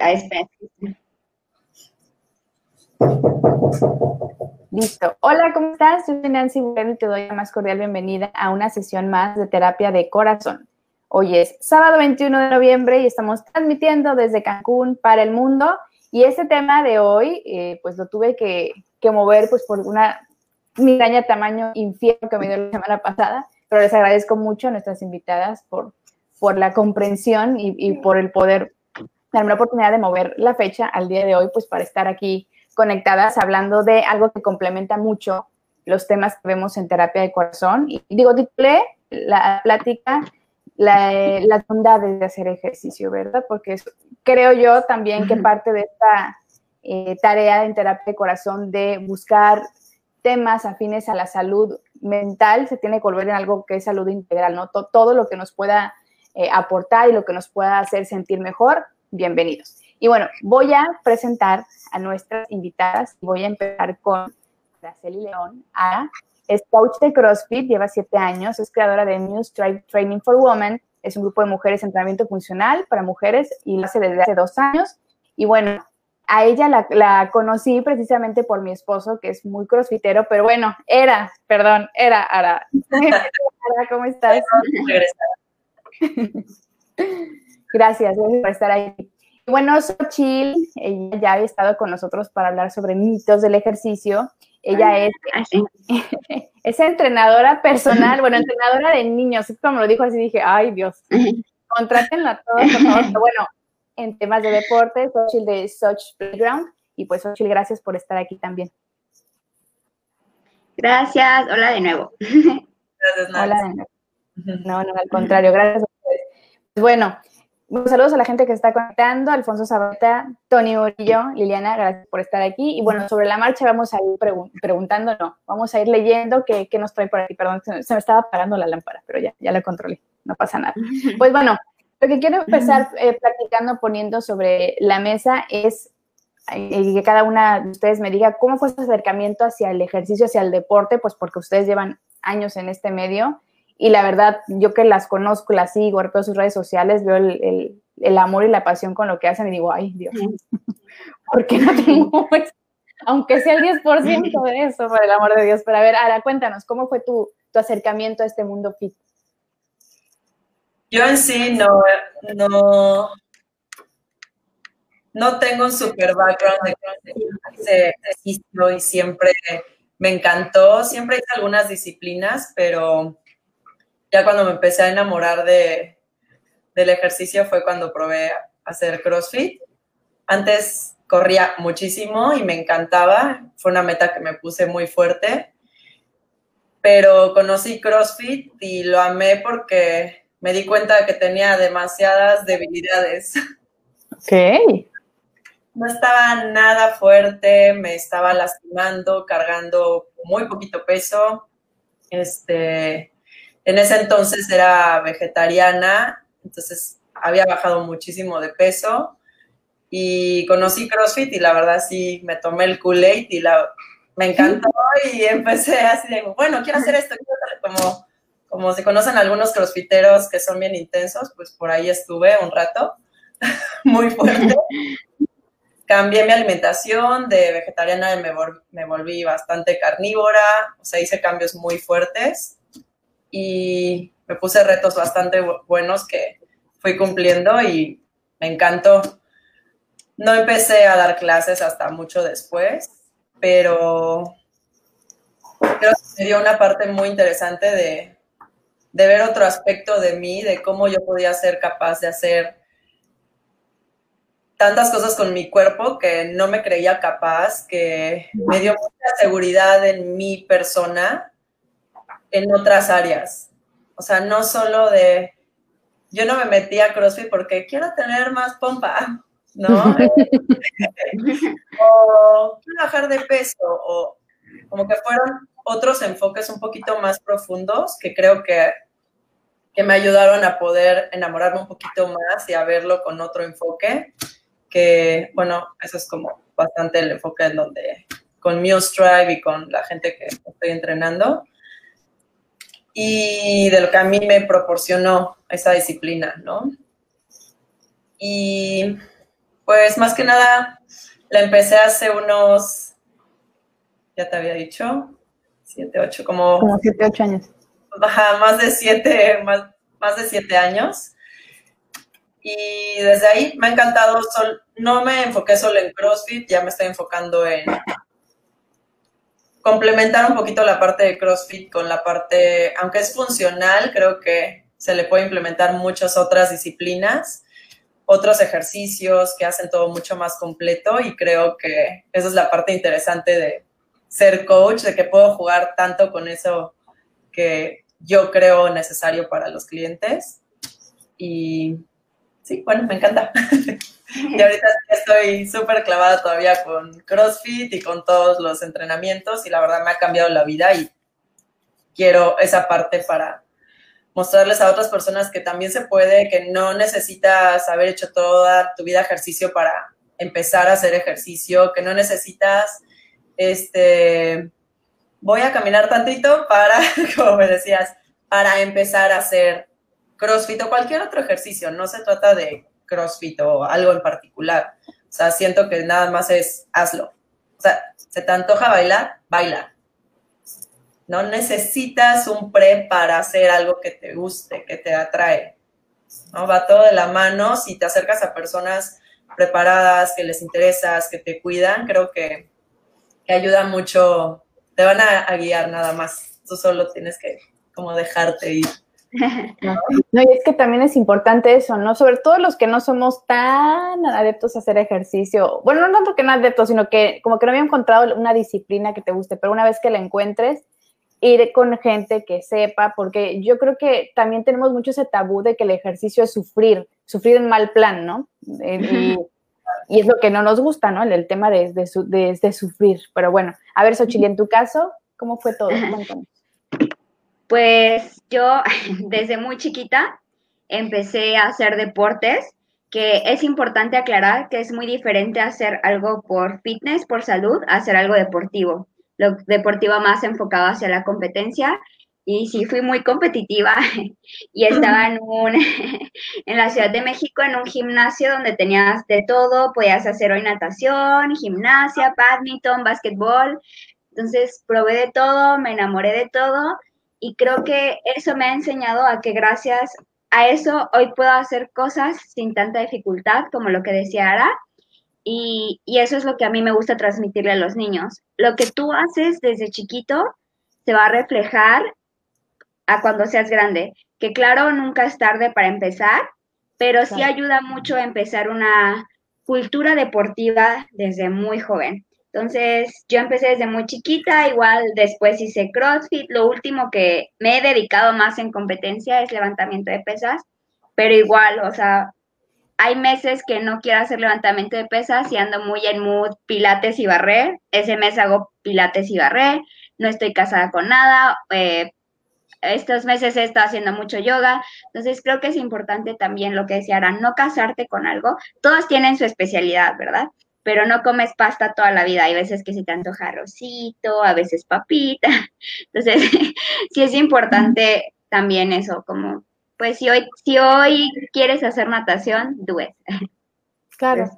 A Space. Listo. Hola, ¿cómo estás? Soy Nancy Bueno y te doy la más cordial bienvenida a una sesión más de terapia de corazón. Hoy es sábado 21 de noviembre y estamos transmitiendo desde Cancún para el mundo. Y este tema de hoy, eh, pues lo tuve que, mover pues por una migraña tamaño infierno que me dio la semana pasada, pero les agradezco mucho a nuestras invitadas por, por la comprensión y por el poder darme la oportunidad de mover la fecha al día de hoy, pues para estar aquí conectadas hablando de algo que complementa mucho los temas que vemos en terapia de corazón. Y digo, titulé la plática la, las bondades de hacer ejercicio, ¿verdad? Porque creo yo también que parte de esta eh, tarea en terapia de corazón de buscar temas afines a la salud mental se tiene que volver en algo que es salud integral, ¿no? Todo, lo que nos pueda eh, aportar y lo que nos pueda hacer sentir mejor, bienvenidos. Y bueno, voy a presentar a nuestras invitadas. Voy a empezar con Araceli León. A, es coach de CrossFit, lleva siete años, es creadora de New Strike Training for Women. Es un grupo de mujeres en entrenamiento funcional para mujeres y lo hace desde hace dos años. Y bueno, a ella la, conocí precisamente por mi esposo, que es muy crossfitero, pero bueno, era, perdón, era Ara. Ara, ¿cómo estás? Gracias, gracias por estar ahí. Bueno, Xochil, ella ya ha estado con nosotros para hablar sobre mitos del ejercicio. Ella es, es entrenadora personal, bueno, entrenadora de niños. Como lo dijo así, dije, ay Dios, contrátenla a todos, por favor. bueno, en temas de deporte, Xochil de Soch Playground. Y pues, Xochil, gracias por estar aquí también. Gracias, hola de nuevo. Gracias, Hola de nuevo. No, no, al contrario, gracias a ustedes. Pues bueno, saludos a la gente que está conectando, Alfonso Sabata, Tony Urillo, Liliana, gracias por estar aquí. Y bueno, sobre la marcha vamos a ir preguntando, no, vamos a ir leyendo qué, nos trae por aquí. Perdón, se, me estaba apagando la lámpara, pero ya, ya la controlé, no pasa nada. Pues bueno, lo que quiero empezar eh, platicando, poniendo sobre la mesa es eh, que cada una de ustedes me diga cómo fue su acercamiento hacia el ejercicio, hacia el deporte, pues porque ustedes llevan años en este medio y la verdad, yo que las conozco, las sigo, veo sus redes sociales, veo el, el, amor y la pasión con lo que hacen y digo, ay, Dios, ¿por qué no tengo, aunque sea el 10% de eso, por el amor de Dios? Pero a ver, Ara, cuéntanos, ¿cómo fue tu, tu acercamiento a este mundo fit? Yo en sí no, no, no tengo un super background de ejercicio y siempre me encantó, siempre hice algunas disciplinas, pero ya cuando me empecé a enamorar de, del ejercicio fue cuando probé hacer CrossFit. Antes corría muchísimo y me encantaba, fue una meta que me puse muy fuerte, pero conocí CrossFit y lo amé porque me di cuenta de que tenía demasiadas debilidades. Ok. No estaba nada fuerte, me estaba lastimando, cargando muy poquito peso. Este, en ese entonces era vegetariana, entonces había bajado muchísimo de peso y conocí CrossFit y la verdad sí me tomé el Kool-Aid y la, me encantó y empecé así de, bueno, quiero hacer esto, como, como se conocen algunos crossfiteros que son bien intensos, pues por ahí estuve un rato, muy fuerte. Cambié mi alimentación, de vegetariana me, me volví bastante carnívora, o sea, hice cambios muy fuertes y me puse retos bastante buenos que fui cumpliendo y me encantó. No empecé a dar clases hasta mucho después, pero creo que me dio una parte muy interesante de, de ver otro aspecto de mí, de cómo yo podía ser capaz de hacer tantas cosas con mi cuerpo que no me creía capaz, que me dio mucha seguridad en mi persona en otras áreas. O sea, no solo de, yo no me metí a CrossFit porque quiero tener más pompa, ¿no? o quiero bajar de peso, o como que fueron otros enfoques un poquito más profundos que creo que, que me ayudaron a poder enamorarme un poquito más y a verlo con otro enfoque, que bueno, eso es como bastante el enfoque en donde con Muse Drive y con la gente que estoy entrenando y de lo que a mí me proporcionó esa disciplina, ¿no? Y Pues más que nada, la empecé hace unos, ya te había dicho, siete, ocho, como... Como siete, ocho años. Ajá, más de siete, más, más de siete años. Y desde ahí me ha encantado, no me enfoqué solo en CrossFit, ya me estoy enfocando en complementar un poquito la parte de CrossFit con la parte, aunque es funcional, creo que se le puede implementar muchas otras disciplinas, otros ejercicios que hacen todo mucho más completo y creo que esa es la parte interesante de ser coach, de que puedo jugar tanto con eso que yo creo necesario para los clientes. Y sí, bueno, me encanta. y ahorita estoy súper clavada todavía con CrossFit y con todos los entrenamientos y la verdad me ha cambiado la vida y quiero esa parte para mostrarles a otras personas que también se puede, que no necesitas haber hecho toda tu vida ejercicio para empezar a hacer ejercicio, que no necesitas, este, voy a caminar tantito para, como me decías, para empezar a hacer CrossFit o cualquier otro ejercicio. No se trata de CrossFit o algo en particular. O sea, siento que nada más es hazlo. O sea, se te antoja bailar, baila. No necesitas un pre para hacer algo que te guste, que te atrae. ¿no? Va todo de la mano. Si te acercas a personas preparadas, que les interesas, que te cuidan, creo que, ayuda mucho. Te van a, a guiar nada más. Tú solo tienes que como dejarte ir. No, y es que también es importante eso, ¿no? Sobre todo los que no somos tan adeptos a hacer ejercicio. Bueno, no tanto que no adeptos, sino que como que no había encontrado una disciplina que te guste, pero una vez que la encuentres, ir con gente que sepa, porque yo creo que también tenemos mucho ese tabú de que el ejercicio es sufrir, sufrir en mal plan, ¿no? Y, es lo que no nos gusta, ¿no? El, tema de, de, sufrir. Pero bueno, a ver, Xochitl, en tu caso, ¿cómo fue todo? Pues yo desde muy chiquita empecé a hacer deportes, que es importante aclarar que es muy diferente hacer algo por fitness, por salud, hacer algo deportivo. Lo deportivo más enfocado hacia la competencia y sí fui muy competitiva y estaba en un en la Ciudad de México en un gimnasio donde tenías de todo, podías hacer hoy natación, gimnasia, badminton, básquetbol. Entonces probé de todo, me enamoré de todo y creo que eso me ha enseñado a que gracias a eso hoy puedo hacer cosas sin tanta dificultad, como lo que decía Ara, y, y, eso es lo que a mí me gusta transmitirle a los niños. Lo que tú haces desde chiquito se va a reflejar a cuando seas grande, que claro, nunca es tarde para empezar, pero sí ayuda mucho a empezar una cultura deportiva desde muy joven. Entonces, yo empecé desde muy chiquita, igual después hice CrossFit. Lo último que me he dedicado más en competencia es levantamiento de pesas, pero igual, o sea, hay meses que no quiero hacer levantamiento de pesas y ando muy en mood pilates y barrer. Ese mes hago pilates y barrer. No estoy casada con nada. Eh, estos meses he estado haciendo mucho yoga. Entonces creo que es importante también lo que decía Ara, no casarte con algo. Todos tienen su especialidad, ¿verdad? Pero no comes pasta toda la vida. Hay veces que se te antoja arrocito, a veces papita. Entonces, sí es importante también eso, como, pues si hoy, si hoy quieres hacer natación, do it. Claro.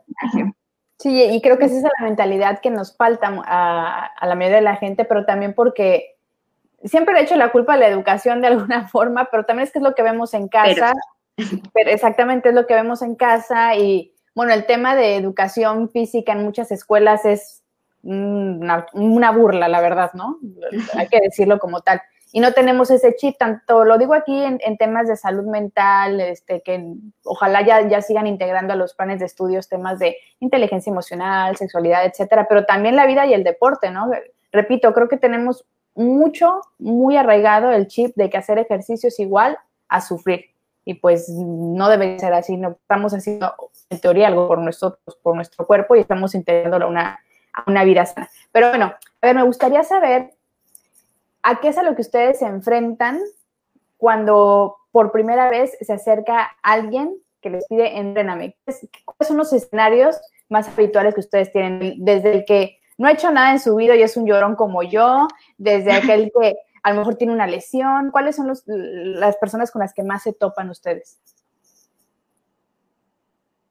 Sí, y creo que esa es la mentalidad que nos falta a, a la mayoría de la gente, pero también porque siempre le he hecho la culpa a la educación de alguna forma, pero también es que es lo que vemos en casa. pero exactamente es lo que vemos en casa y bueno, el tema de educación física en muchas escuelas es una, burla, la verdad, ¿no? Hay que decirlo como tal. Y no tenemos ese chip, tanto lo digo aquí en, temas de salud mental, este, que ojalá ya, ya sigan integrando a los planes de estudios temas de inteligencia emocional, sexualidad, etcétera, pero también la vida y el deporte, ¿no? Repito, creo que tenemos mucho, muy arraigado el chip de que hacer ejercicio es igual a sufrir y pues no debe ser así, no estamos haciendo en teoría algo por nosotros, por nuestro cuerpo y estamos integrándolo a una, a una vida sana. Pero bueno, a ver, me gustaría saber a qué es a lo que ustedes se enfrentan cuando por primera vez se acerca alguien que les pide entrenamiento. ¿Cuáles son los escenarios más habituales que ustedes tienen? Desde el que no ha hecho nada en su vida y es un llorón como yo, desde aquel que a lo mejor tiene una lesión. ¿Cuáles son las personas con las que más se topan ustedes?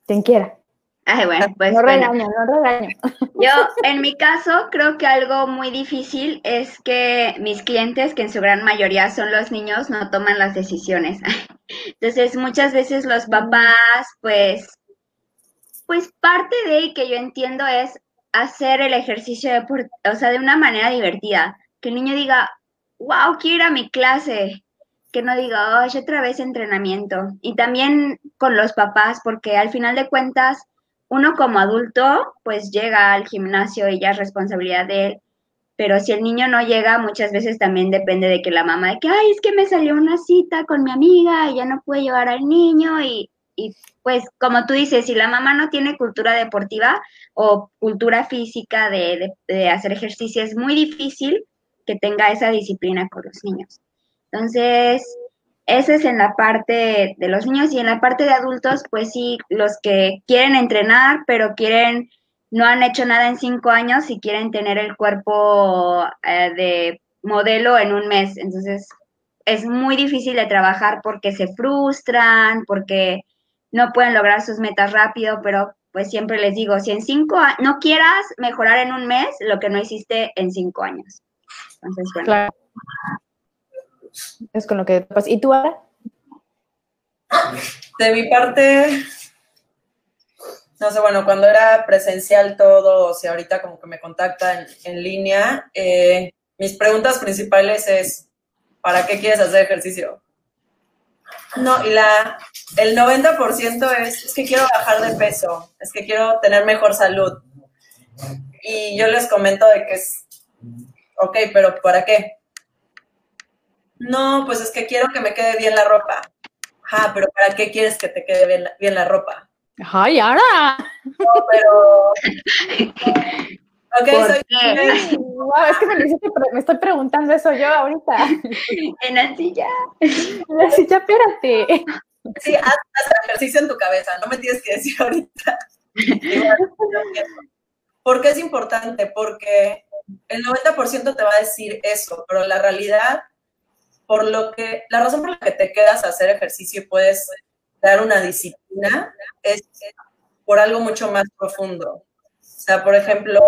Quien quiera. Ay, bueno, pues. No bueno. regaño, no regaño. Yo, en mi caso, creo que algo muy difícil es que mis clientes, que en su gran mayoría son los niños, no toman las decisiones. Entonces, muchas veces los papás, pues, pues parte de que yo entiendo es hacer el ejercicio de, o sea, de una manera divertida. Que el niño diga, wow, quiero ir a mi clase. Que no diga, oh, otra vez entrenamiento. Y también con los papás, porque al final de cuentas, uno como adulto, pues llega al gimnasio y ya es responsabilidad de él. Pero si el niño no llega, muchas veces también depende de que la mamá, de que, ay, es que me salió una cita con mi amiga y ya no puede llevar al niño. Y, y pues, como tú dices, si la mamá no tiene cultura deportiva o cultura física de, de, de hacer ejercicio, es muy difícil que tenga esa disciplina con los niños. Entonces, ese es en la parte de los niños y en la parte de adultos, pues sí, los que quieren entrenar, pero quieren, no han hecho nada en cinco años y quieren tener el cuerpo eh, de modelo en un mes. Entonces, es muy difícil de trabajar porque se frustran, porque no pueden lograr sus metas rápido, pero pues siempre les digo, si en cinco no quieras mejorar en un mes lo que no hiciste en cinco años. Entonces, bueno. Claro. Es con lo que pasa. ¿Y tú, Ara? De mi parte, no sé, bueno, cuando era presencial todo, o sea, ahorita como que me contactan en línea, eh, mis preguntas principales es, ¿para qué quieres hacer ejercicio? No, y la, el 90% es, es que quiero bajar de peso, es que quiero tener mejor salud. Y yo les comento de que es, ok, pero ¿para qué? No, pues es que quiero que me quede bien la ropa. Ajá, pero ¿para qué quieres que te quede bien la, bien la ropa? ¡Ay, Ara! No, pero... Ok, soy... Wow, es que me, hiciste, me, estoy preguntando eso yo ahorita. En la silla. En la silla, espérate. Sí, haz, haz ejercicio en tu cabeza, no me tienes que decir ahorita. ¿Por qué es importante? Porque el 90% te va a decir eso, pero la realidad por lo que, la razón por la que te quedas a hacer ejercicio y puedes dar una disciplina es por algo mucho más profundo. O sea, por ejemplo,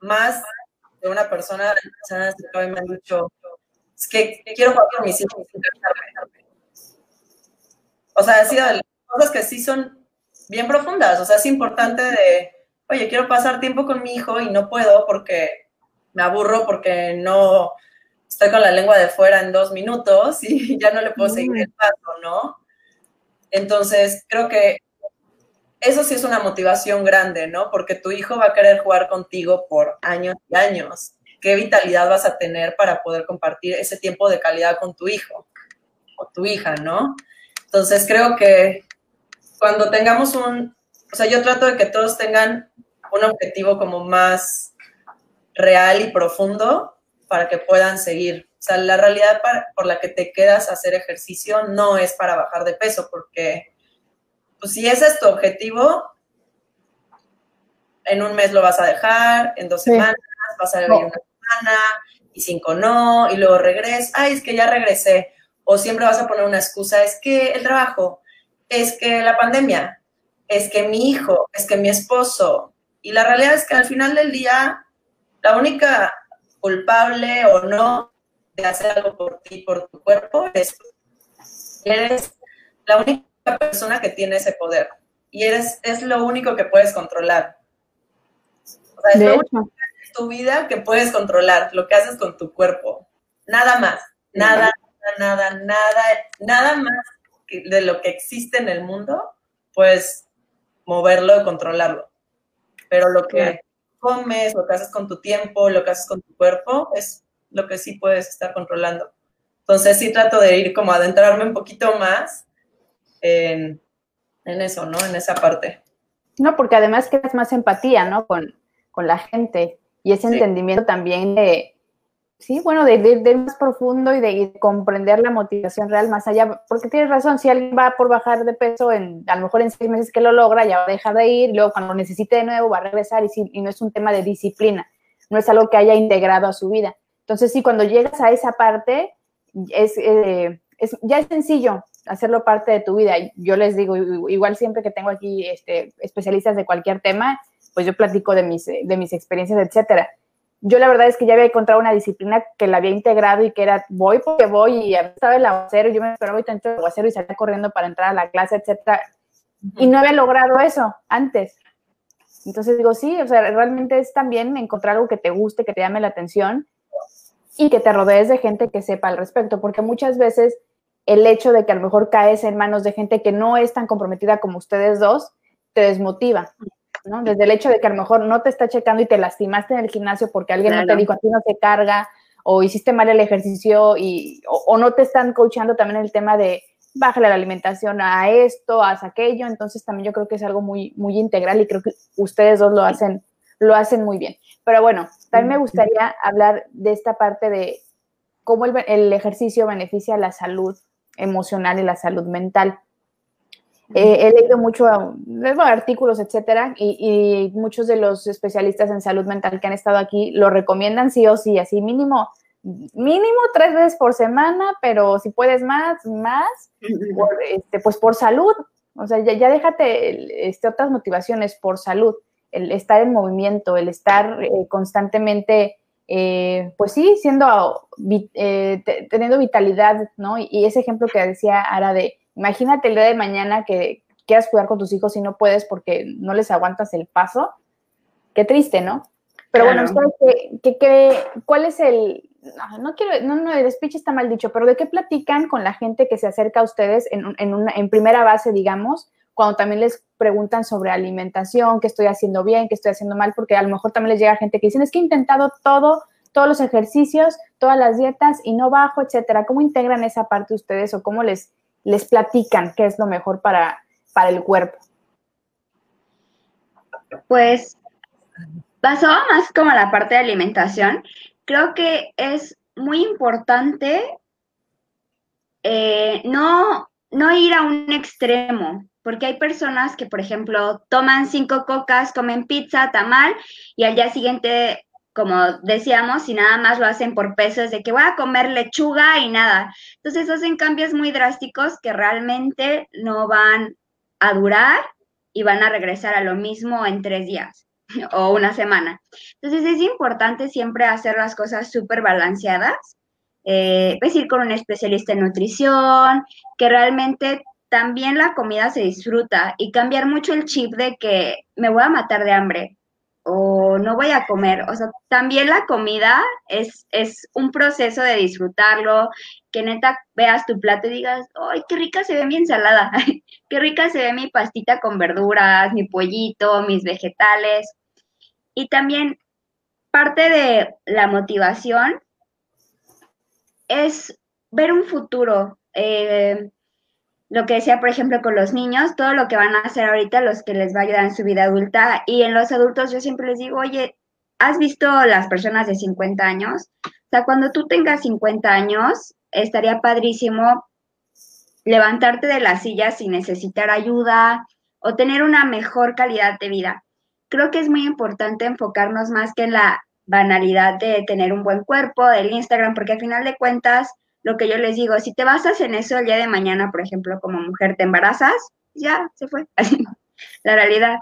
más de una persona y me han dicho, es que quiero jugar con mis hijos. O sea, ha sido de las cosas que sí son bien profundas. O sea, es importante de, oye, quiero pasar tiempo con mi hijo y no puedo porque me aburro, porque no estoy con la lengua de fuera en dos minutos y ya no le puedo seguir el paso, ¿no? Entonces, creo que eso sí es una motivación grande, ¿no? Porque tu hijo va a querer jugar contigo por años y años. ¿Qué vitalidad vas a tener para poder compartir ese tiempo de calidad con tu hijo o tu hija, ¿no? Entonces, creo que cuando tengamos un, o sea, yo trato de que todos tengan un objetivo como más real y profundo para que puedan seguir. O sea, la realidad para, por la que te quedas a hacer ejercicio no es para bajar de peso, porque pues, si ese es tu objetivo, en un mes lo vas a dejar, en dos sí. semanas vas a vivir no. una semana, y cinco no, y luego regresas, ay, es que ya regresé, o siempre vas a poner una excusa, es que el trabajo, es que la pandemia, es que mi hijo, es que mi esposo, y la realidad es que al final del día, la única culpable o no de hacer algo por ti, por tu cuerpo, tú. Eres la única persona que tiene ese poder y eres, es lo único que puedes controlar. O sea, es de lo hecho. único en tu vida que puedes controlar, lo que haces con tu cuerpo. Nada más, nada, nada, nada, nada, nada más de lo que existe en el mundo, puedes moverlo y controlarlo. Pero lo que comes, lo que haces con tu tiempo, lo que haces con tu cuerpo, es lo que sí puedes estar controlando. Entonces sí trato de ir como adentrarme un poquito más en, en eso, ¿no? En esa parte. No, porque además creas más empatía, ¿no? Con, con la gente y ese sí. entendimiento también de, sí, bueno, de, de, de, más profundo y de, comprender la motivación real más allá, porque tienes razón, si alguien va por bajar de peso, en, a lo mejor en seis meses que lo logra, ya va a dejar de ir, luego cuando lo necesite de nuevo va a regresar, y, si, y no es un tema de disciplina, no es algo que haya integrado a su vida. Entonces, sí, cuando llegas a esa parte, es, eh, ya es sencillo, hacerlo parte de tu vida. Yo les digo, igual siempre que tengo aquí este, especialistas de cualquier tema, pues yo platico de mis, de mis experiencias, etcétera. Yo la verdad es que ya había encontrado una disciplina que la había integrado y que era voy porque voy y estaba el aguacero, yo me esperaba y tanto el aguacero y salía corriendo para entrar a la clase, etcétera. Y no había logrado eso antes. Entonces digo, sí, o sea, realmente es también encontrar algo que te guste, que te llame la atención y que te rodees de gente que sepa al respecto, porque muchas veces el hecho de que a lo mejor caes en manos de gente que no es tan comprometida como ustedes dos, te desmotiva, ¿no? Desde el hecho de que a lo mejor no te está checando y te lastimaste en el gimnasio porque alguien no te dijo, a ti no te carga, o hiciste mal el ejercicio, y, o, no te están coachando también el tema de bájale la alimentación a esto, a aquello, entonces también yo creo que es algo muy, muy integral y creo que ustedes dos lo hacen, lo hacen muy bien. Pero bueno, también me gustaría hablar de esta parte de cómo el, ejercicio beneficia la salud emocional y la salud mental. Eh, he leído mucho artículos, etcétera, y, muchos de los especialistas en salud mental que han estado aquí lo recomiendan sí o sí, así mínimo, mínimo tres veces por semana, pero si puedes más, más, este, pues por salud. O sea, ya, déjate este, otras motivaciones por salud el estar en movimiento, el estar eh, constantemente, eh, pues sí, siendo, eh, teniendo vitalidad, ¿no? Y, ese ejemplo que decía Ara de, imagínate el día de mañana que quieras jugar con tus hijos y no puedes porque no les aguantas el paso, qué triste, ¿no? Pero bueno, ¿qué, cuál es el, no, quiero, no, no, el speech está mal dicho, pero ¿de qué platican con la gente que se acerca a ustedes en, en, una, en primera base, digamos, cuando también les preguntan sobre alimentación, qué estoy haciendo bien, qué estoy haciendo mal, porque a lo mejor también les llega gente que dicen, es que he intentado todo, todos los ejercicios, todas las dietas y no bajo, etcétera. ¿Cómo integran esa parte ustedes o cómo les, les platican qué es lo mejor para, para el cuerpo? Pues basado más como la parte de alimentación, creo que es muy importante eh, no, no ir a un extremo, porque hay personas que, por ejemplo, toman cinco cocas, comen pizza, tamal, y al día siguiente, como decíamos, si nada más lo hacen por peso, es de que voy a comer lechuga y nada. Entonces hacen cambios muy drásticos que realmente no van a durar y van a regresar a lo mismo en tres días o una semana. Entonces es importante siempre hacer las cosas súper balanceadas. Eh, pues ir con un especialista en nutrición, que realmente también la comida se disfruta y cambiar mucho el chip de que me voy a matar de hambre o no voy a comer. O sea, también la comida es, es un proceso de disfrutarlo, que neta veas tu plato y digas, ¡ay, qué rica se ve mi ensalada! ¡Qué rica se ve mi pastita con verduras, mi pollito, mis vegetales! Y también parte de la motivación es ver un futuro. Eh, lo que decía, por ejemplo, con los niños, todo lo que van a hacer ahorita, los que les va a ayudar en su vida adulta. Y en los adultos yo siempre les digo, oye, ¿has visto las personas de 50 años? O sea, cuando tú tengas 50 años, estaría padrísimo levantarte de la silla sin necesitar ayuda o tener una mejor calidad de vida. Creo que es muy importante enfocarnos más que en la banalidad de tener un buen cuerpo, del Instagram, porque al final de cuentas, lo que yo les digo, si te basas en eso el día de mañana, por ejemplo, como mujer te embarazas, ya se fue, así, la realidad.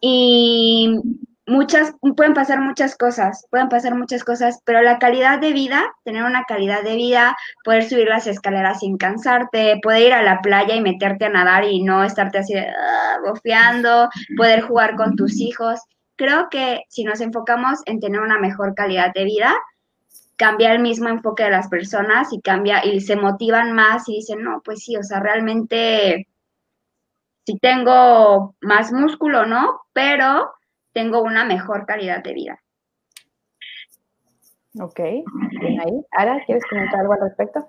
Y muchas, pueden pasar muchas cosas, pueden pasar muchas cosas, pero la calidad de vida, tener una calidad de vida, poder subir las escaleras sin cansarte, poder ir a la playa y meterte a nadar y no estarte así ah, bofeando, poder jugar con tus hijos. Creo que si nos enfocamos en tener una mejor calidad de vida, cambia el mismo enfoque de las personas y cambia y se motivan más y dicen, no, pues sí, o sea, realmente sí tengo más músculo, ¿no? Pero tengo una mejor calidad de vida. Ok, bien ahí. Ara, ¿quieres comentar algo al respecto?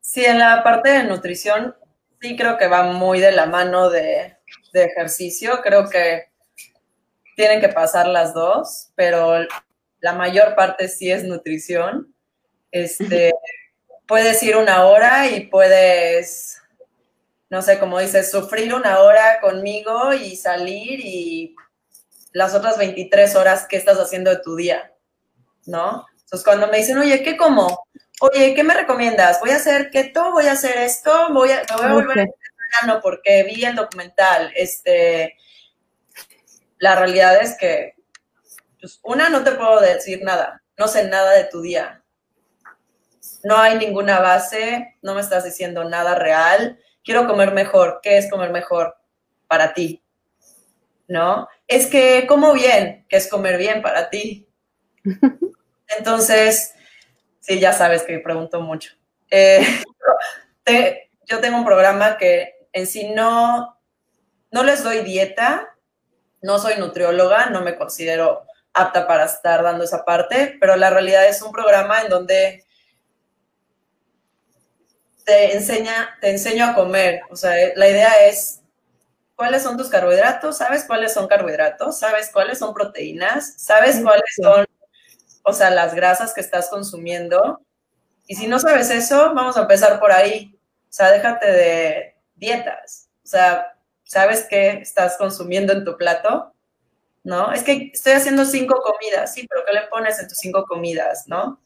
Sí, en la parte de nutrición, sí creo que va muy de la mano de, de ejercicio. Creo que tienen que pasar las dos, pero la mayor parte sí es nutrición. Este, puedes ir una hora y puedes, no sé, como dices, sufrir una hora conmigo y salir y las otras 23 horas, ¿qué estás haciendo de tu día? ¿No? Entonces, cuando me dicen, oye, ¿qué como? oye, ¿qué me recomiendas? ¿Voy a hacer keto? ¿Voy a hacer esto? ¿Voy a, me voy a volver vegano porque vi el documental? Este, la realidad es que, pues, una, no te puedo decir nada, no sé nada de tu día. No hay ninguna base, no me estás diciendo nada real. Quiero comer mejor. ¿Qué es comer mejor para ti? ¿No? Es que como bien, ¿qué es comer bien para ti? Entonces, sí, ya sabes que pregunto mucho. Eh, yo tengo un programa que en sí no, no les doy dieta, no soy nutrióloga, no me considero apta para estar dando esa parte, pero la realidad es un programa en donde te enseña, te enseño a comer. O sea, la idea es cuáles son tus carbohidratos, sabes cuáles son carbohidratos, sabes cuáles son proteínas, sabes cuáles son o sea, las grasas que estás consumiendo. Y si no sabes eso, vamos a empezar por ahí. O sea, déjate de dietas. O sea, ¿sabes qué estás consumiendo en tu plato? ¿No? Es que estoy haciendo cinco comidas, sí, pero ¿qué le pones en tus cinco comidas, no?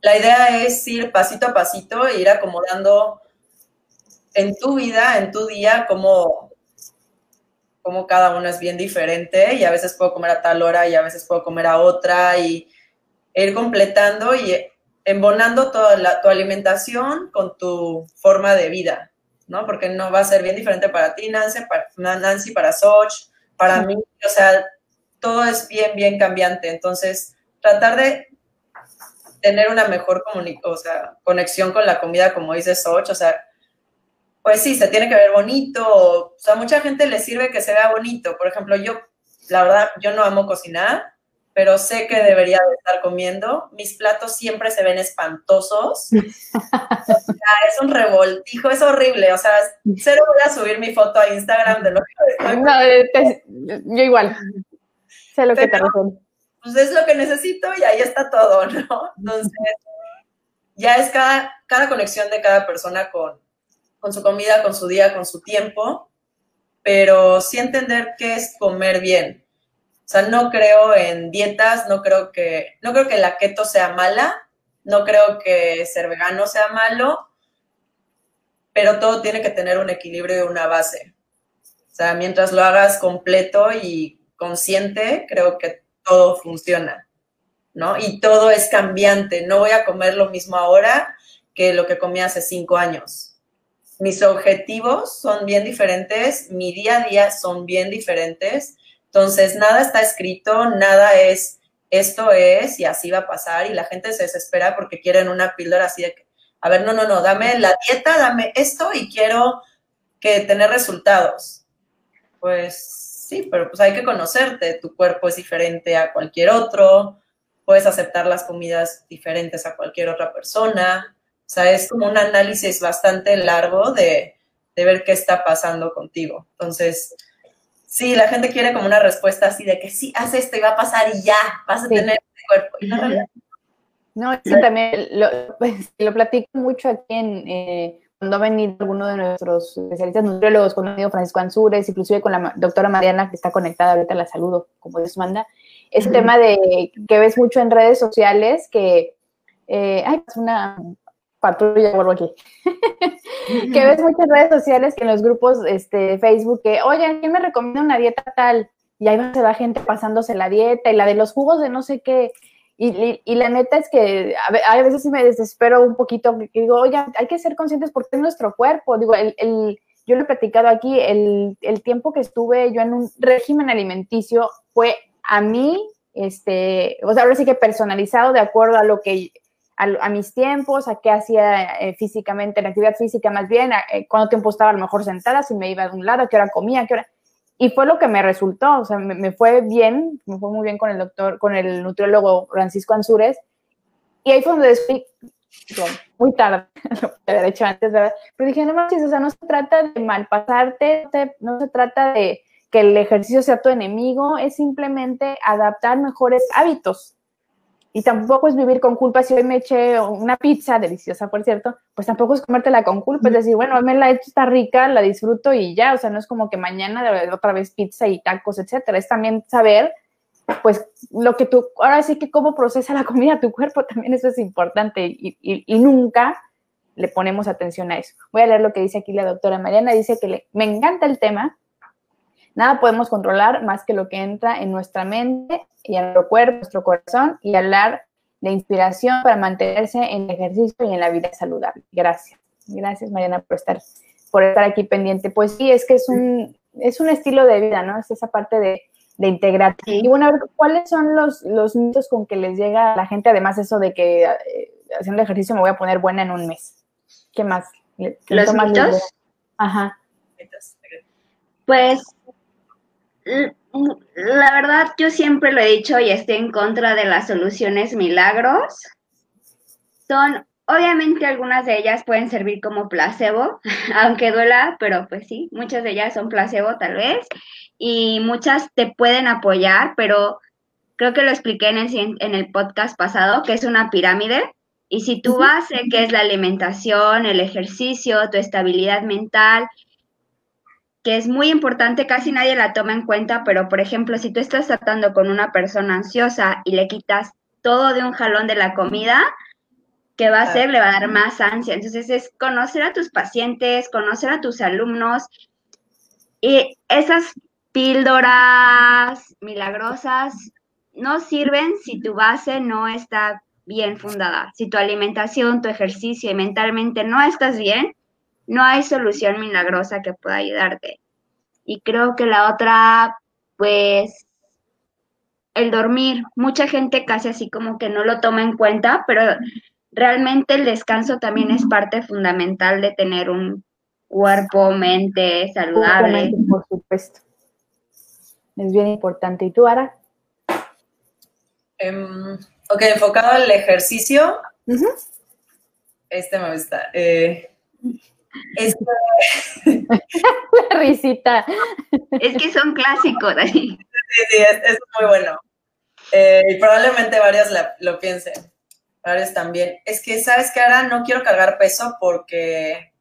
La idea es ir pasito a pasito e ir acomodando en tu vida, en tu día, como como cada uno es bien diferente y a veces puedo comer a tal hora y a veces puedo comer a otra y ir completando y embonando toda la, tu alimentación con tu forma de vida, ¿no? Porque no va a ser bien diferente para ti, Nancy, para, Nancy, para Soch, para mí, o sea, todo es bien, bien cambiante. Entonces, tratar de tener una mejor o sea, conexión con la comida, como dice Soch, o sea, pues sí, se tiene que ver bonito, o sea, a mucha gente le sirve que se vea bonito. Por ejemplo, yo, la verdad, yo no amo cocinar, pero sé que debería de estar comiendo. Mis platos siempre se ven espantosos. es un revoltijo, es horrible. O sea, cero voy a subir mi foto a Instagram de lo que no, eh, Yo igual. Sé lo que te refiero. Pues es lo que necesito y ahí está todo, ¿no? Entonces, ya es cada, cada conexión de cada persona con, con su comida, con su día, con su tiempo, pero sí entender qué es comer bien. O sea, no creo en dietas, no creo que, no creo que la keto sea mala, no creo que ser vegano sea malo, pero todo tiene que tener un equilibrio y una base. O sea, mientras lo hagas completo y consciente, creo que todo funciona, ¿no? Y todo es cambiante. No voy a comer lo mismo ahora que lo que comí hace cinco años mis objetivos son bien diferentes, mi día a día son bien diferentes, entonces nada está escrito, nada es, esto es y así va a pasar y la gente se desespera porque quieren una píldora así de que, a ver, no, no, no, dame la dieta, dame esto y quiero que tener resultados. Pues sí, pero pues hay que conocerte, tu cuerpo es diferente a cualquier otro, puedes aceptar las comidas diferentes a cualquier otra persona, o sea, es como un análisis bastante largo de, ver qué está pasando contigo. Entonces, sí, la gente quiere como una respuesta así de que sí, haz esto y va a pasar y ya, vas a tener este cuerpo. Y no, no, eso también lo, pues, lo, platico mucho aquí en... Eh, cuando ha venido alguno de nuestros especialistas nutriólogos, ha venido Francisco Ansures, inclusive con la doctora Mariana, que está conectada, ahorita la saludo, como Dios manda, ese tema de que ves mucho en redes sociales, que, eh, ay, es una, patrulla, vuelvo aquí, que ves muchas redes sociales que en los grupos este, Facebook que, oye, ¿quién me recomienda una dieta tal? Y ahí se va gente pasándose la dieta y la de los jugos de no sé qué. Y, la neta es que a, veces sí me desespero un poquito, que digo, oye, hay que ser conscientes porque es nuestro cuerpo. Digo, el, el, yo lo he platicado aquí, el, el tiempo que estuve yo en un régimen alimenticio fue a mí, este, o sea, ahora sí que personalizado de acuerdo a lo que a, mis tiempos, a qué hacía eh, físicamente, la actividad física más bien, a, eh, cuánto tiempo estaba a lo mejor sentada, si me iba de un lado, a qué hora comía, a qué hora. Y fue lo que me resultó, o sea, me, fue bien, me fue muy bien con el doctor, con el nutriólogo Francisco Ansúrez. Y ahí fue donde después, muy tarde, lo haber hecho antes, ¿verdad? Pero dije, no manches, o sea, no se trata de malpasarte, no se trata de que el ejercicio sea tu enemigo, es simplemente adaptar mejores hábitos y tampoco es vivir con culpa. Si hoy me eché una pizza, deliciosa por cierto, pues tampoco es comértela con culpa. Es decir, bueno, me la he hecho, está rica, la disfruto y ya. O sea, no es como que mañana otra vez pizza y tacos, etcétera. Es también saber pues lo que tú, ahora sí que cómo procesa la comida tu cuerpo, también eso es importante y, nunca le ponemos atención a eso. Voy a leer lo que dice aquí la doctora Mariana, dice que le, me encanta el tema, nada podemos controlar más que lo que entra en nuestra mente y en nuestro cuerpo, nuestro corazón y hablar de inspiración para mantenerse en el ejercicio y en la vida saludable. Gracias. Gracias, Mariana, por estar, por estar aquí pendiente. Pues sí, es que es un, es un estilo de vida, ¿no? Es esa parte de, de integrar. Y bueno, a ver, ¿cuáles son los, los mitos con que les llega a la gente? Además, eso de que eh, haciendo ejercicio me voy a poner buena en un mes. ¿Qué más? ¿Los mitos? Ajá. Pues, la verdad, yo siempre lo he dicho y estoy en contra de las soluciones milagros. Son Obviamente algunas de ellas pueden servir como placebo, aunque duela, pero pues sí, muchas de ellas son placebo tal vez, y muchas te pueden apoyar, pero creo que lo expliqué en el, en el podcast pasado, que es una pirámide, y si tu base, que es la alimentación, el ejercicio, tu estabilidad mental, que es muy importante, casi nadie la toma en cuenta, pero por ejemplo, si tú estás tratando con una persona ansiosa y le quitas todo de un jalón de la comida, ¿qué va a hacer? Le va a dar más ansia. Entonces es conocer a tus pacientes, conocer a tus alumnos y esas píldoras milagrosas no sirven si tu base no está bien fundada. Si tu alimentación, tu ejercicio y mentalmente no estás bien, no hay solución milagrosa que pueda ayudarte. Y creo que la otra, pues, el dormir. Mucha gente casi así como que no lo toma en cuenta, pero realmente el descanso también es parte fundamental de tener un cuerpo, mente saludable. Por supuesto. Es bien importante. ¿Y tú, Ara? Um, ok, enfocado al ejercicio. Este me gusta. Eh, es La risita. Es que son clásicos. Sí, sí, es, muy bueno. Eh, y probablemente varios lo piensen también. Es que, ¿sabes qué, ahora No quiero cargar peso porque,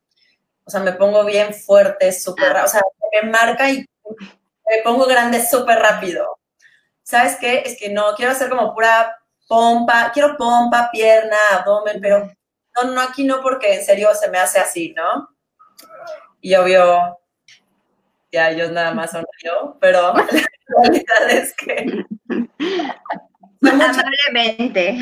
o sea, me pongo bien fuerte, súper, o sea, me marca y me pongo grande súper rápido. ¿Sabes qué? Es que no, quiero hacer como pura pompa, quiero pompa, pierna, abdomen, pero no, no, aquí no porque en serio se me hace así, ¿no? Y obvio, ya yo nada más yo pero la realidad es que Amablemente.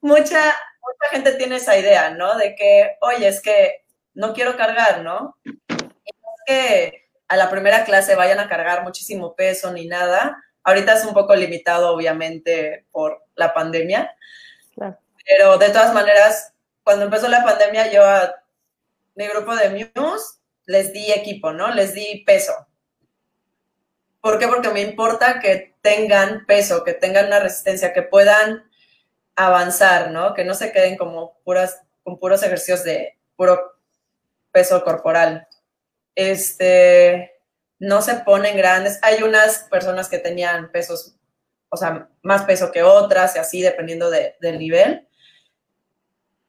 Mucha, mucha gente tiene esa idea, ¿no? De que, oye, es que no quiero cargar, ¿no? Y no es que a la primera clase vayan a cargar muchísimo peso ni nada. Ahorita es un poco limitado, obviamente, por la pandemia. Pero de todas maneras, cuando empezó la pandemia, yo a mi grupo de Muse les di equipo, ¿no? Les di peso. ¿Por qué? Porque me importa que tengan peso, que tengan una resistencia, que puedan avanzar, ¿no? Que no se queden como puras, con puros ejercicios de puro peso corporal. Este, no se ponen grandes. Hay unas personas que tenían pesos, o sea, más peso que otras y así, dependiendo del nivel.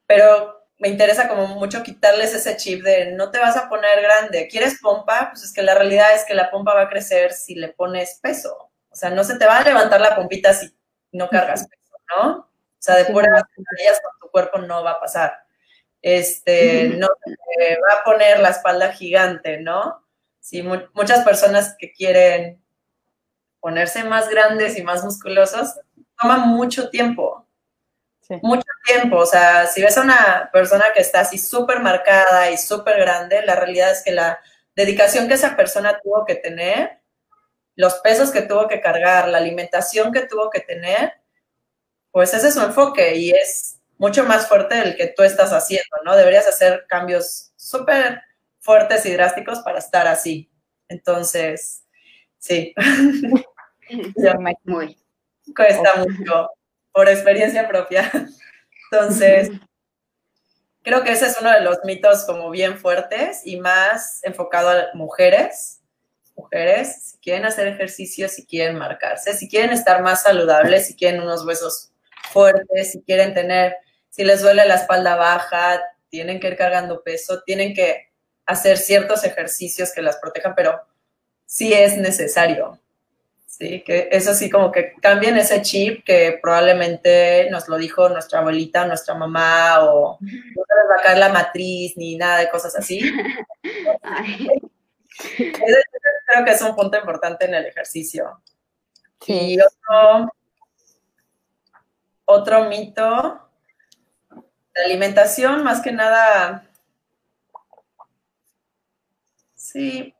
Pero me interesa como mucho quitarles ese chip de no te vas a poner grande. ¿Quieres pompa? Pues es que la realidad es que la pompa va a crecer si le pones peso. O sea, no se te va a levantar la pompita si no cargas peso, ¿no? O sea, de puras ellas con tu cuerpo no va a pasar. Este, no te va a poner la espalda gigante, ¿no? Sí, muchas personas que quieren ponerse más grandes y más musculosos toman mucho tiempo mucho tiempo. O sea, si ves a una persona que está así súper marcada y súper grande, la realidad es que la dedicación que esa persona tuvo que tener, los pesos que tuvo que cargar, la alimentación que tuvo que tener, pues ese es su enfoque y es mucho más fuerte del que tú estás haciendo, ¿no? Deberías hacer cambios súper fuertes y drásticos para estar así. Entonces, sí. Muy. Cuesta mucho por experiencia propia. Entonces, creo que ese es uno de los mitos como bien fuertes y más enfocado a mujeres. Mujeres, si quieren hacer ejercicio, si quieren marcarse, si quieren estar más saludables, si quieren unos huesos fuertes, si quieren tener, si les duele la espalda baja, tienen que ir cargando peso, tienen que hacer ciertos ejercicios que las protejan, pero sí es necesario. Sí, que eso sí, como que cambien ese chip que probablemente nos lo dijo nuestra abuelita, nuestra mamá, o no debes va la matriz, ni nada de cosas así. creo que es un punto importante en el ejercicio. Y otro, otro mito de alimentación, más que nada, sí.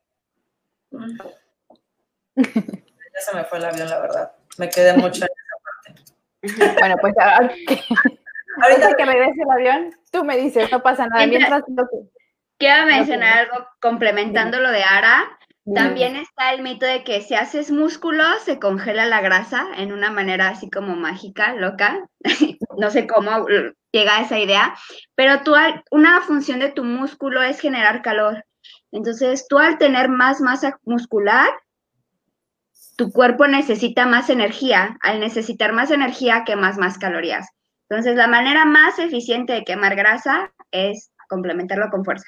Ya se me fue el avión, la verdad. Me quedé mucho en esa parte. Bueno, pues ahorita que regrese el avión, tú me dices, no pasa nada. Mientras Quiero mencionar algo complementando lo de Ara. También está el mito de que si haces músculo se congela la grasa en una manera así como mágica, loca. no sé cómo llega a esa idea, pero tú, una función de tu músculo es generar calor. Entonces, tú al tener más masa muscular, tu cuerpo necesita más energía. Al necesitar más energía, quemas más calorías. Entonces, la manera más eficiente de quemar grasa es complementarlo con fuerza.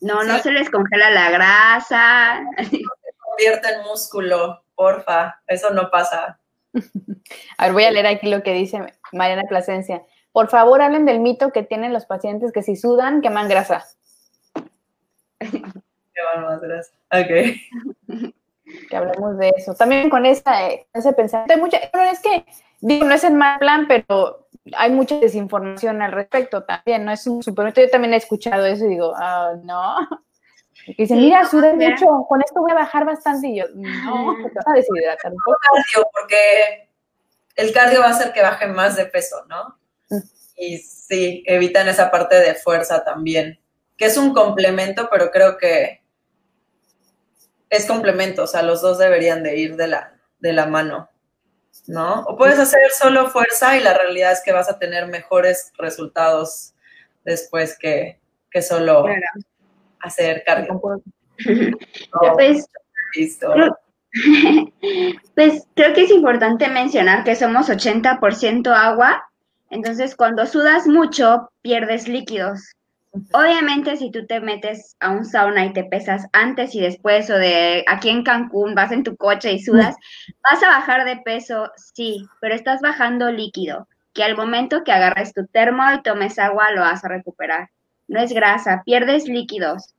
No, no se les congela la grasa. No se convierte en músculo, porfa. Eso no pasa. A ver, voy a leer aquí lo que dice Mariana Plasencia. Por favor, hablen del mito que tienen los pacientes que si sudan, queman grasa. Queman más grasa. Ok que hablemos de eso. También con esa, ese pensamiento, hay mucha, pero es que, digo, no es el mal plan, pero hay mucha desinformación al respecto también, ¿no? Es un suplemento, yo también he escuchado eso y digo, ah, no. Y dicen, mira, sudé mucho, con esto voy a bajar bastante, y yo, no, te vas a deshidratar un poco. Cardio, porque el cardio va a hacer que baje más de peso, ¿no? Mm. Y sí, evitan esa parte de fuerza también, que es un complemento, pero creo que es complemento, o sea, los dos deberían de ir de la, de la mano, ¿no? O puedes hacer solo fuerza y la realidad es que vas a tener mejores resultados después que, solo hacer cardio. pues, pues creo que es importante mencionar que somos 80% agua, entonces cuando sudas mucho pierdes líquidos. Obviamente, si tú te metes a un sauna y te pesas antes y después, o de aquí en Cancún vas en tu coche y sudas, vas a bajar de peso, sí, pero estás bajando líquido, que al momento que agarres tu termo y tomes agua lo vas a recuperar. No es grasa, pierdes líquidos.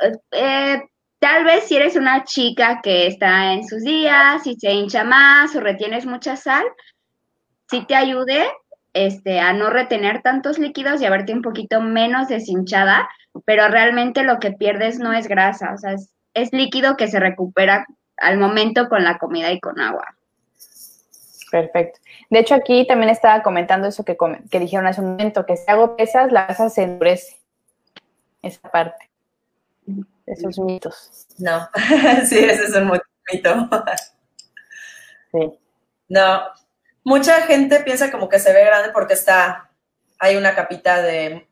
Eh, eh, tal vez si eres una chica que está en sus días y se hincha más o retienes mucha sal, si te ayude, este, a no retener tantos líquidos y a verte un poquito menos deshinchada, pero realmente lo que pierdes no es grasa, o sea, es, líquido que se recupera al momento con la comida y con agua. Perfecto. De hecho, aquí también estaba comentando eso que, que dijeron hace un momento, que si hago pesas, la grasa se endurece. Esa parte. Esos mitos. No, sí, ese es un mito. sí. No, mucha gente piensa como que se ve grande porque está, hay una capita de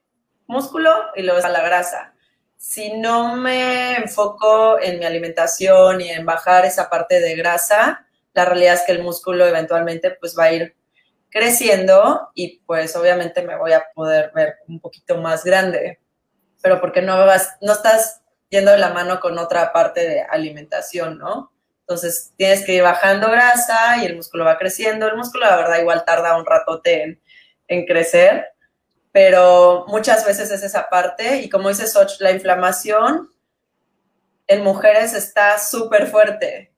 músculo y luego está la grasa. Si no me enfoco en mi alimentación y en bajar esa parte de grasa, la realidad es que el músculo eventualmente pues va a ir creciendo y pues obviamente me voy a poder ver un poquito más grande, pero porque no vas, no estás yendo de la mano con otra parte de alimentación, ¿no? Entonces tienes que ir bajando grasa y el músculo va creciendo. El músculo, la verdad, igual tarda un ratote en, crecer, pero muchas veces es esa parte. Y como dice Soch, la inflamación en mujeres está súper fuerte.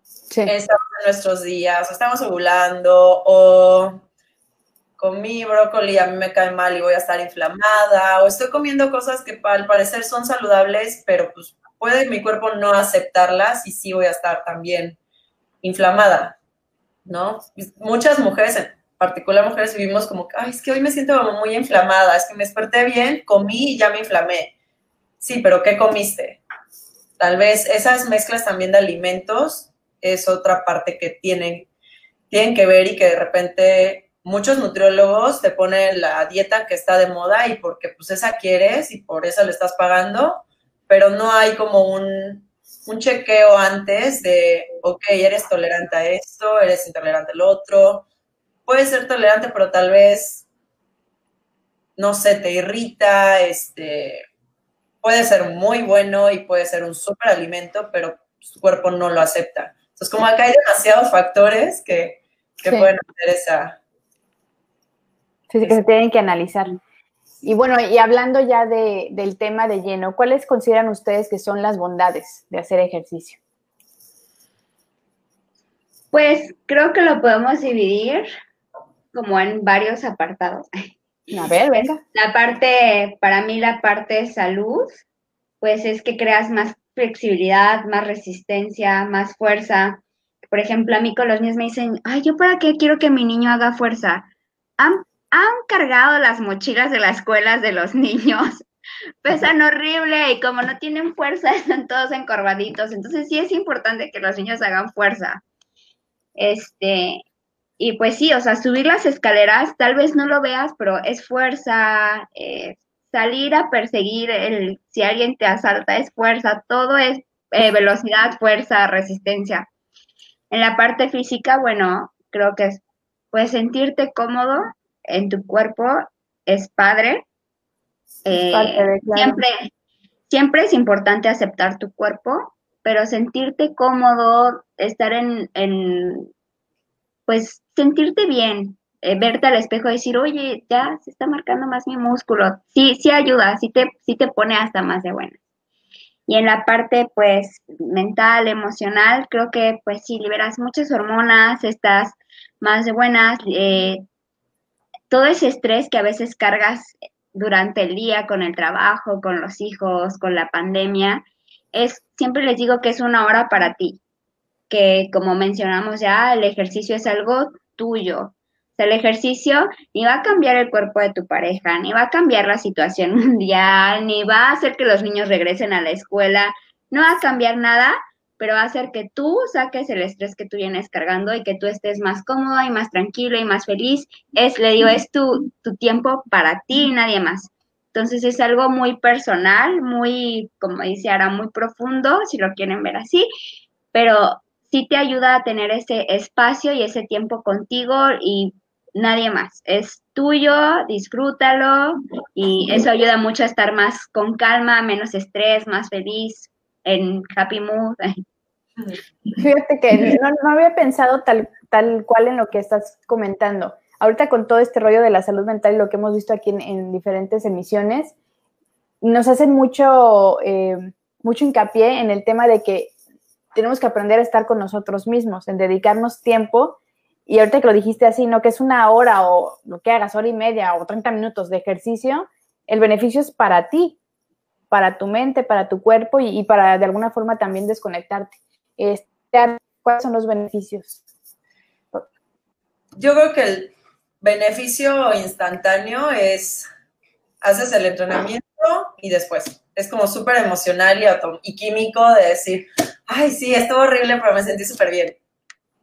Sí. Estamos en nuestros días, estamos ovulando o comí brócoli, a mí me cae mal y voy a estar inflamada, o estoy comiendo cosas que al parecer son saludables, pero pues puede mi cuerpo no aceptarlas y sí voy a estar también inflamada, ¿no? Muchas mujeres, en particular mujeres, vivimos como, ay, es que hoy me siento muy inflamada, es que me desperté bien, comí y ya me inflamé. Sí, pero ¿qué comiste? Tal vez esas mezclas también de alimentos es otra parte que tienen, tienen que ver y que de repente muchos nutriólogos te ponen la dieta que está de moda y porque pues esa quieres y por eso le estás pagando, pero no hay como un, chequeo antes de, ok, eres tolerante a esto, eres intolerante al otro. Puedes ser tolerante, pero tal vez, no sé, te irrita, este, puede ser muy bueno y puede ser un súper alimento, pero su cuerpo no lo acepta. Entonces, como acá hay demasiados factores que, pueden hacer esa... Sí, sí, que se tienen que analizar. Y bueno, y hablando ya de, del tema de lleno, ¿cuáles consideran ustedes que son las bondades de hacer ejercicio? Pues creo que lo podemos dividir como en varios apartados. A ver, venga. La parte, para mí la parte de salud, pues es que creas más flexibilidad, más resistencia, más fuerza. Por ejemplo, a mí con los niños me dicen, ay, ¿yo para qué quiero que mi niño haga fuerza? Han, han cargado las mochilas de las escuelas de los niños. Pesan horrible y como no tienen fuerza, están todos encorvaditos. Entonces sí es importante que los niños hagan fuerza. Este, y pues sí, o sea, subir las escaleras, tal vez no lo veas, pero es fuerza, eh, salir a perseguir, el, si alguien te asalta, es fuerza, todo es eh, velocidad, fuerza, resistencia. En la parte física, bueno, creo que es, pues sentirte cómodo en tu cuerpo es padre. Eh, siempre, siempre es importante aceptar tu cuerpo, pero sentirte cómodo, estar en, en pues sentirte bien, eh, verte al espejo y decir, oye, ya se está marcando más mi músculo. Sí, sí ayuda, sí te, sí te pone hasta más de buena. Y en la parte, pues, mental, emocional, creo que, pues, sí, liberas muchas hormonas, estás más de buenas, eh, todo ese estrés que a veces cargas durante el día con el trabajo, con los hijos, con la pandemia, es, siempre les digo que es una hora para ti, que como mencionamos ya, el ejercicio es algo tuyo, el ejercicio ni va a cambiar el cuerpo de tu pareja, ni va a cambiar la situación mundial, ni va a hacer que los niños regresen a la escuela, no va a cambiar nada, pero va a hacer que tú saques el estrés que tú vienes cargando y que tú estés más cómoda y más tranquila y más feliz. Es, le digo, es tu, tu tiempo para ti y nadie más. Entonces es algo muy personal, muy, como dice Ara, muy profundo, si lo quieren ver así, pero sí te ayuda a tener ese espacio y ese tiempo contigo y nadie más. Es tuyo, disfrútalo y eso ayuda mucho a estar más con calma, menos estrés, más feliz, en happy mood. Fíjate que no, había pensado tal, tal cual en lo que estás comentando. Ahorita con todo este rollo de la salud mental y lo que hemos visto aquí en, diferentes emisiones, nos hacen mucho, eh, mucho hincapié en el tema de que tenemos que aprender a estar con nosotros mismos, en dedicarnos tiempo y ahorita que lo dijiste así, ¿no? Que es una hora o lo que hagas, hora y media o 30 minutos de ejercicio, el beneficio es para ti, para tu mente, para tu cuerpo y, para de alguna forma también desconectarte. Este, ¿Cuáles son los beneficios? Yo creo que el beneficio instantáneo es, haces el entrenamiento y después. Es como súper emocional y, y químico de decir, ay, sí, estuvo horrible, pero me sentí súper bien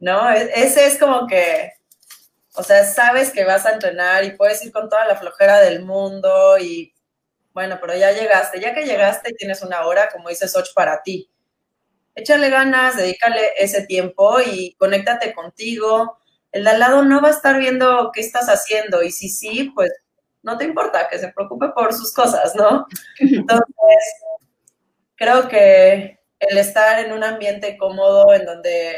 ¿no? E-, ese es como que, o sea, sabes que vas a entrenar y puedes ir con toda la flojera del mundo y, bueno, pero ya llegaste, ya que llegaste y tienes una hora, como dice Soch, para ti. Échale ganas, dedícale ese tiempo y conéctate contigo. El de al lado no va a estar viendo qué estás haciendo y si sí, pues no te importa que se preocupe por sus cosas, ¿no? Entonces, creo que el estar en un ambiente cómodo en donde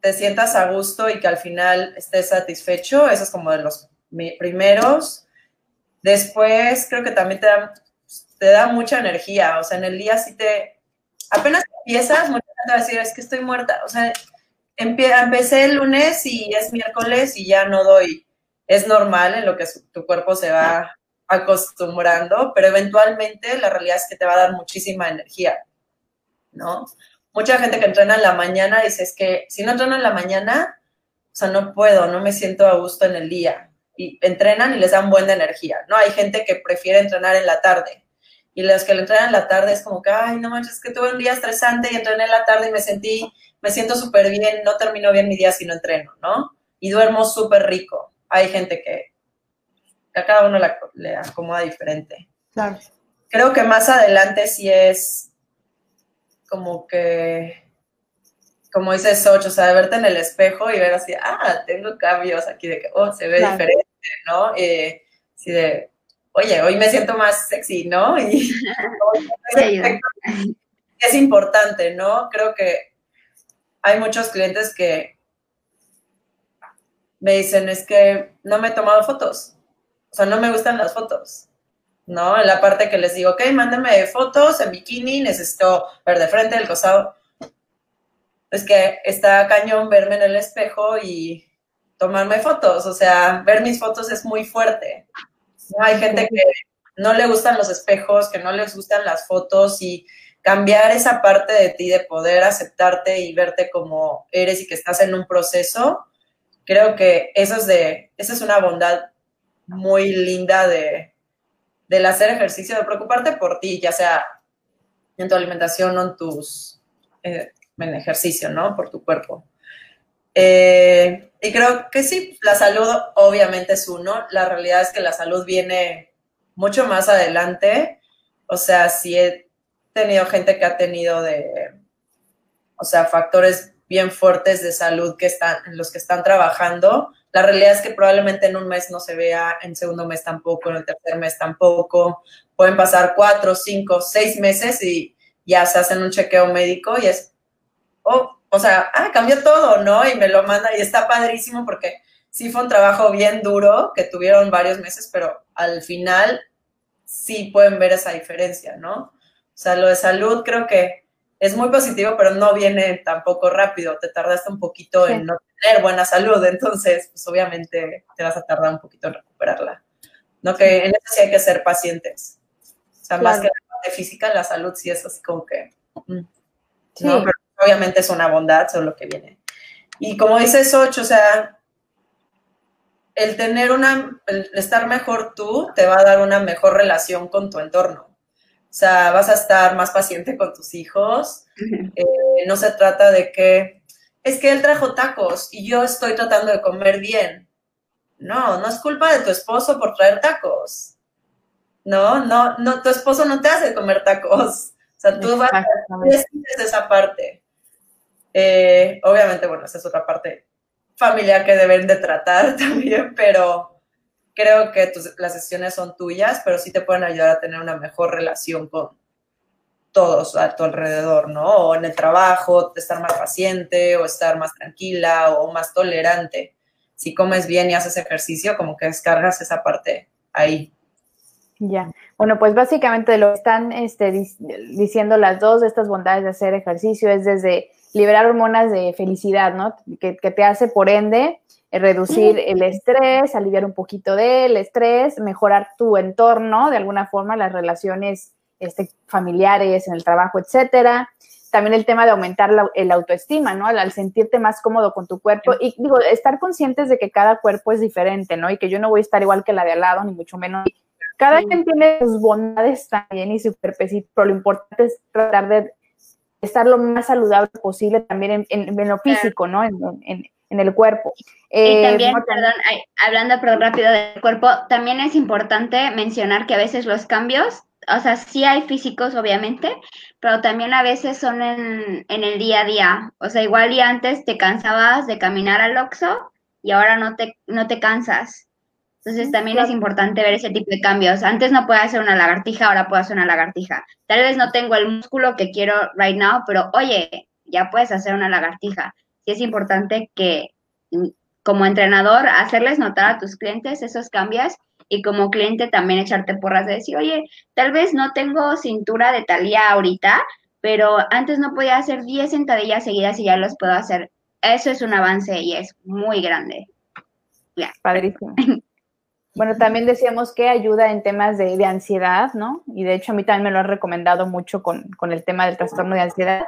te sientas a gusto y que al final estés satisfecho. Eso es como de los primeros. Después creo que también te da, mucha energía. O sea, en el día sí te... Apenas empiezas, mucha gente va a decir, es que estoy muerta. O sea, empecé el lunes y es miércoles y ya no doy. Es normal en lo que tu cuerpo se va acostumbrando, pero eventualmente la realidad es que te va a dar muchísima energía, ¿no? mucha gente que entrena en la mañana dice, es que si no entreno en la mañana, o sea, no puedo, no me siento a gusto en el día. Y entrenan y les dan buena energía, ¿no? Hay gente que prefiere entrenar en la tarde. Y los que le entrenan en la tarde es como que, ay, no manches, es que tuve un día estresante y entrené en la tarde y me sentí, me siento súper bien, no termino bien mi día si no entreno, ¿no? Y duermo súper rico. Hay gente que a cada uno le acomoda diferente. Claro. Creo que más adelante sí es como que, como dice Soch, o sea, de verte en el espejo y ver así, ah, tengo cambios aquí de que, oh, se ve diferente, ¿no? Eh, así de, oye, hoy me siento más sexy, ¿no? Y, es importante, ¿no? Creo que hay muchos clientes que me dicen, es que no me he tomado fotos, o sea, no me gustan las fotos, ¿no? En la parte que les digo, ok, mándame fotos en bikini, necesito ver de frente, el costado. Es que está cañón verme en el espejo y tomarme fotos, o sea, ver mis fotos es muy fuerte. Hay gente que no le gustan los espejos, que no les gustan las fotos y cambiar esa parte de ti, de poder aceptarte y verte como eres y que estás en un proceso, creo que eso es de, esa es una bondad muy linda de, del hacer ejercicio, de preocuparte por ti, ya sea en tu alimentación o en tus, eh, en ejercicio, ¿no? Por tu cuerpo. Eh, y creo que sí, la salud obviamente es uno. La realidad es que la salud viene mucho más adelante. O sea, si he tenido gente que ha tenido de, o sea, factores bien fuertes de salud que están, en los que están trabajando. La realidad es que probablemente en un mes no se vea, en segundo mes tampoco, en el tercer mes tampoco. Pueden pasar cuatro, cinco, seis meses y ya se hacen un chequeo médico y es, oh, o sea, ah, cambió todo, ¿no? Y me lo manda y está padrísimo porque sí fue un trabajo bien duro que tuvieron varios meses, pero al final sí pueden ver esa diferencia, ¿no? O sea, lo de salud creo que es muy positivo, pero no viene tampoco rápido. Te tardaste un poquito en no tener buena salud, entonces, pues obviamente te vas a tardar un poquito en recuperarla. ¿No? Que en eso sí hay que ser pacientes. O sea, más que la parte física, la salud sí es así como que. Mm, ¿no? Obviamente es una bondad, son lo que viene. Y como dices, Ocho, o sea, el tener una, el estar mejor tú te va a dar una mejor relación con tu entorno. O sea, vas a estar más paciente con tus hijos. Eh, no se trata de que es que él trajo tacos y yo estoy tratando de comer bien. No, no es culpa de tu esposo por traer tacos. No, no, no, tu esposo no te hace comer tacos. O sea, tú vas a esa parte. Eh, obviamente, bueno, esa es otra parte familiar que deben de tratar también, pero creo que las sesiones son tuyas, pero sí te pueden ayudar a tener una mejor relación con todos a tu alrededor, ¿no? O en el trabajo, estar más paciente o estar más tranquila o más tolerante. Si comes bien y haces ejercicio, como que descargas esa parte ahí. Ya, bueno, pues básicamente lo que están este, diciendo las dos estas bondades de hacer ejercicio es desde liberar hormonas de felicidad, ¿no? Que, te hace, por ende, eh, reducir el estrés, aliviar un poquito del estrés, mejorar tu entorno, de alguna forma, las relaciones este, familiares, en el trabajo, etcétera. También el tema de aumentar la, el autoestima, ¿no? Al, sentirte más cómodo con tu cuerpo. Y digo, estar conscientes de que cada cuerpo es diferente, ¿no? Y que yo no voy a estar igual que la de al lado, ni mucho menos. Cada quien tiene sus bondades también y su cuerpecito, pero lo importante es tratar de estar lo más saludable posible también en, lo físico, ¿no? En, el cuerpo. y eh, también, perdón, hablando pero rápido del cuerpo, también es importante mencionar que a veces los cambios, o sea, sí hay físicos, obviamente, pero también a veces son en, el día a día. O sea, igual y antes te cansabas de caminar al oxo y ahora no te, no te cansas. Entonces también es importante ver ese tipo de cambios. Antes no puedo hacer una lagartija, ahora puedo hacer una lagartija. Tal vez no tengo el músculo que quiero right now, pero oye, ya puedes hacer una lagartija. Sí es importante que mm, como entrenador hacerles notar a tus clientes esos cambios y como cliente también echarte porras de decir, oye, tal vez no tengo cintura de talía ahorita, pero antes no podía hacer 10 sentadillas seguidas y ya los puedo hacer. Eso es un avance y es muy grande. Ya. Padrísimo. Bueno, también decíamos que ayuda en temas de, ansiedad, ¿no? Y de hecho a mí también me lo han recomendado mucho con, el tema del trastorno de ansiedad.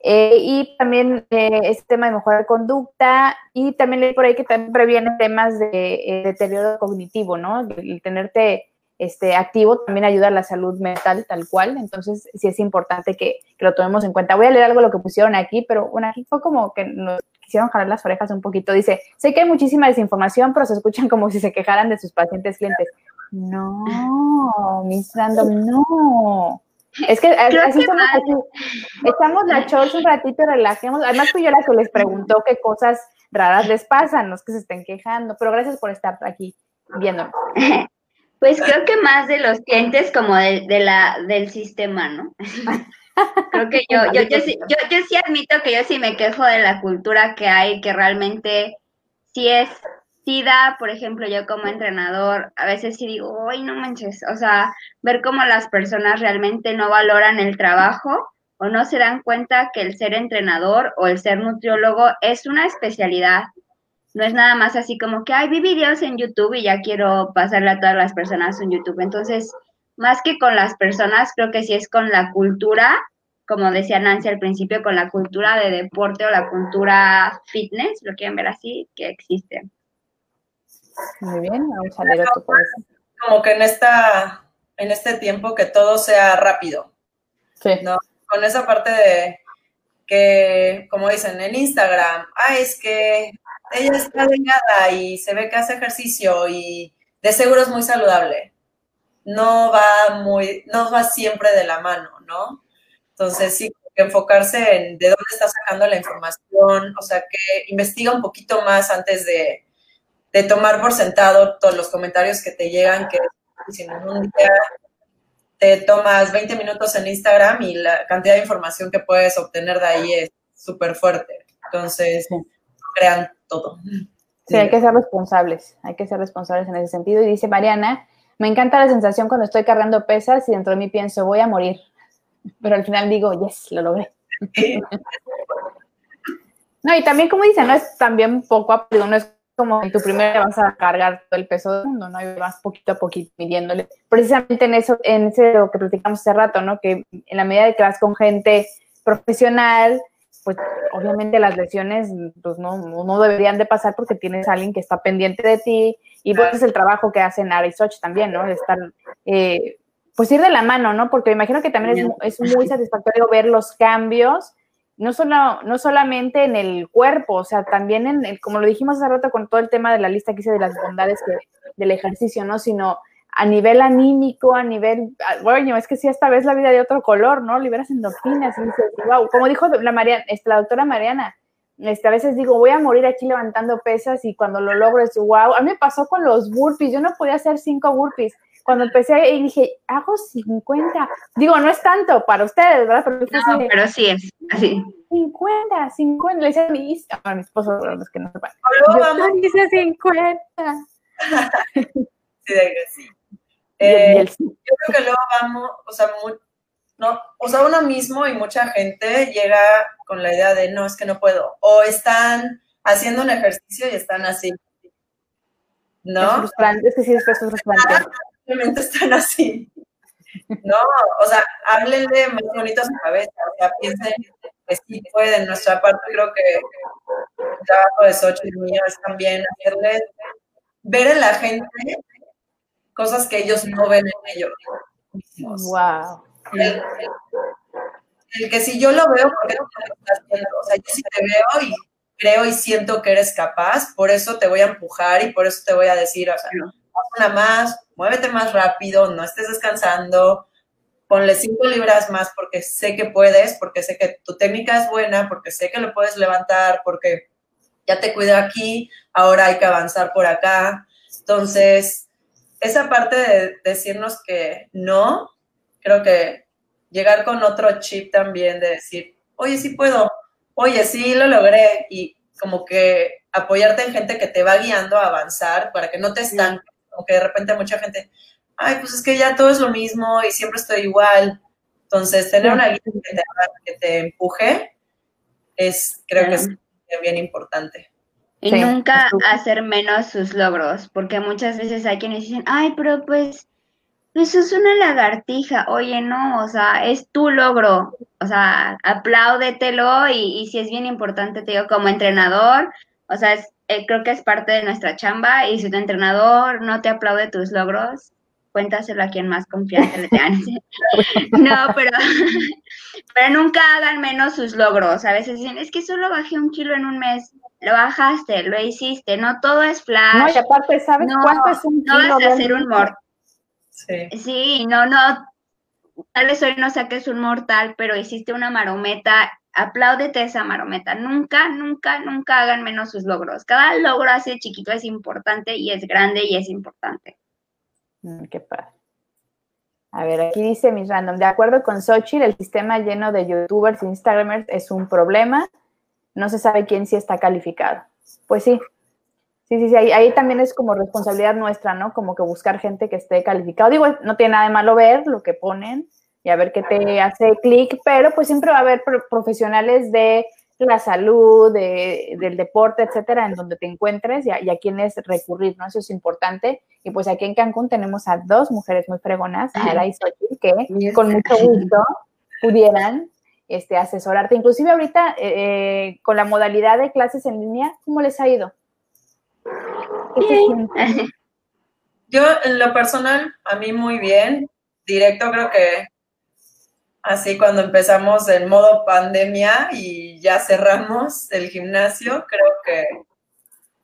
Eh, y también eh, este tema de mejora de conducta y también leí por ahí que también previene temas de eh, deterioro cognitivo, ¿no? El, tenerte este, activo también ayuda a la salud mental tal cual, entonces sí es importante que, que, lo tomemos en cuenta. Voy a leer algo lo que pusieron aquí, pero bueno, aquí fue como que nos quisieron jalar las orejas un poquito. Dice, sé que hay muchísima desinformación, pero se escuchan como si se quejaran de sus pacientes clientes. No, Miss Random, no. Es que así somos aquí. Echamos la chorcha un ratito, relajemos. Además fui yo la que les preguntó qué cosas raras les pasan, no es que se estén quejando, pero gracias por estar aquí viéndonos. Pues creo que más de los clientes como de, la, del sistema, ¿no? Creo que yo, yo, yo, sí, yo, yo sí admito que yo sí me quejo de la cultura que hay, que realmente sí es, sí da, por ejemplo, yo como entrenador, a veces sí digo, uy, no manches, o sea, ver cómo las personas realmente no valoran el trabajo o no se dan cuenta que el ser entrenador o el ser nutriólogo es una especialidad. No es nada más así como que, ay, vi videos en YouTube y ya quiero pasarle a todas las personas en YouTube. Entonces, más que con las personas, creo que sí es con la cultura, como decía Nancy al principio, con la cultura de deporte o la cultura fitness, lo quieren ver así, que existe. Muy bien, vamos a ver otro Como que en esta, en este tiempo que todo sea rápido. Sí. ¿no? Con esa parte de que, como dicen en Instagram, ah, es que ella está delgada y se ve que hace ejercicio y de seguro es muy saludable no va muy, no va siempre de la mano, ¿no? Entonces sí, enfocarse en de dónde está sacando la información, o sea, que investiga un poquito más antes de, tomar por sentado todos los comentarios que te llegan, que si en un día te tomas 20 minutos en Instagram y la cantidad de información que puedes obtener de ahí es súper fuerte. Entonces, crean todo. Sí, hay que ser responsables, hay que ser responsables en ese sentido. Y dice Mariana, me encanta la sensación cuando estoy cargando pesas y dentro de mí pienso, voy a morir. Pero al final digo, yes, lo logré. no, y también como dicen, no es también poco a no es como en tu primera vas a cargar todo el peso del mundo, ¿no? Y vas poquito a poquito midiéndole. Precisamente en eso, en ese lo que platicamos hace rato, ¿no? Que en la medida de que vas con gente profesional, pues obviamente las lesiones pues, no, no, deberían de pasar porque tienes a alguien que está pendiente de ti y pues es el trabajo que hacen Ara y Soch también, ¿no? De estar, eh, pues ir de la mano, ¿no? Porque me imagino que también es, es, muy satisfactorio ver los cambios, no, solo, no solamente en el cuerpo, o sea, también en, el, como lo dijimos hace rato con todo el tema de la lista que hice de las bondades del ejercicio, ¿no? Sino a nivel anímico, a nivel, bueno, es que sí, esta vez la vida de otro color, ¿no? Liberas endorfinas y dices, wow, como dijo la, Mariana, este, la doctora Mariana, este, a veces digo, voy a morir aquí levantando pesas y cuando lo logro es, wow, a mí me pasó con los burpees, yo no podía hacer cinco burpees. Cuando empecé y dije, hago 50. Digo, no es tanto para ustedes, ¿verdad? Pero, no, pero sí es así. 50, 50. Le decía a mi, a mi esposo, los que no sepan. Yo dice 50. sí, sí. Eh, yo creo que luego vamos, o sea, no, o sea, uno mismo y mucha gente llega con la idea de no, es que no puedo. O están haciendo un ejercicio y están así. ¿No? Es frustrante, es que sí, es frustrante. Simplemente están así. No, o sea, háblenle más bonito a su cabeza, o sea, piensen que sí pueden. Nuestra parte creo que el trabajo de Sochi y mío es también hacerle ver en la gente cosas que ellos no ven en ellos. Wow. El, que si yo lo veo, no estás viendo? O sea, yo sí te veo y creo y siento que eres capaz, por eso te voy a empujar y por eso te voy a decir, o sea, haz una más, muévete más rápido, no estés descansando, ponle cinco libras más porque sé que puedes, porque sé que tu técnica es buena, porque sé que lo puedes levantar, porque ya te cuido aquí, ahora hay que avanzar por acá. Entonces, esa parte de decirnos que no, creo que llegar con otro chip también de decir, oye, sí puedo, oye, sí lo logré y como que apoyarte en gente que te va guiando a avanzar para que no te estanques, como que de repente mucha gente, ay, pues es que ya todo es lo mismo y siempre estoy igual. Entonces, tener una guía que te, empuje es, creo que es bien importante. Y nunca hacer menos sus logros, porque muchas veces hay quienes dicen, ay, pero pues, eso es una lagartija. Oye, no, o sea, es tu logro. O sea, apláudetelo y, y si es bien importante, te digo, como entrenador, o sea, eh, creo que es parte de nuestra chamba y si tu entrenador no te aplaude tus logros, cuéntaselo a quien más confianza le tengan. no, pero, pero nunca hagan menos sus logros. A veces dicen, es que solo bajé un kilo en un mes lo bajaste, lo hiciste, no todo es flash. No, y aparte, ¿sabes cuánto es un kilo? No vas a hacer un mortal. Sí. sí, no, no, tal vez hoy no saques un mortal, pero hiciste una marometa, apláudete esa marometa. Nunca, nunca, nunca hagan menos sus logros. Cada logro así chiquito es importante y es grande y es importante. Mm, qué padre. A ver, aquí dice mis random. De acuerdo con Xochitl, el sistema lleno de youtubers e instagramers es un problema. No se sabe quién sí está calificado. Pues sí. Sí, sí, sí. Ahí, ahí también es como responsabilidad nuestra, ¿no? Como que buscar gente que esté calificado. Digo, no tiene nada de malo ver lo que ponen y a ver qué te hace clic, pero pues siempre va a haber profesionales de la salud, de, del deporte, etcétera, en donde te encuentres y a, y a quienes recurrir, ¿no? Eso es importante. Y pues aquí en Cancún tenemos a dos mujeres muy fregonas, Ara y Xochitl, que con mucho gusto pudieran este, asesorarte. Inclusive ahorita, eh, con la modalidad de clases en línea, ¿cómo les ha ido? Yo, en lo personal, a mí muy bien. Directo creo que así cuando empezamos en modo pandemia y ya cerramos el gimnasio, creo que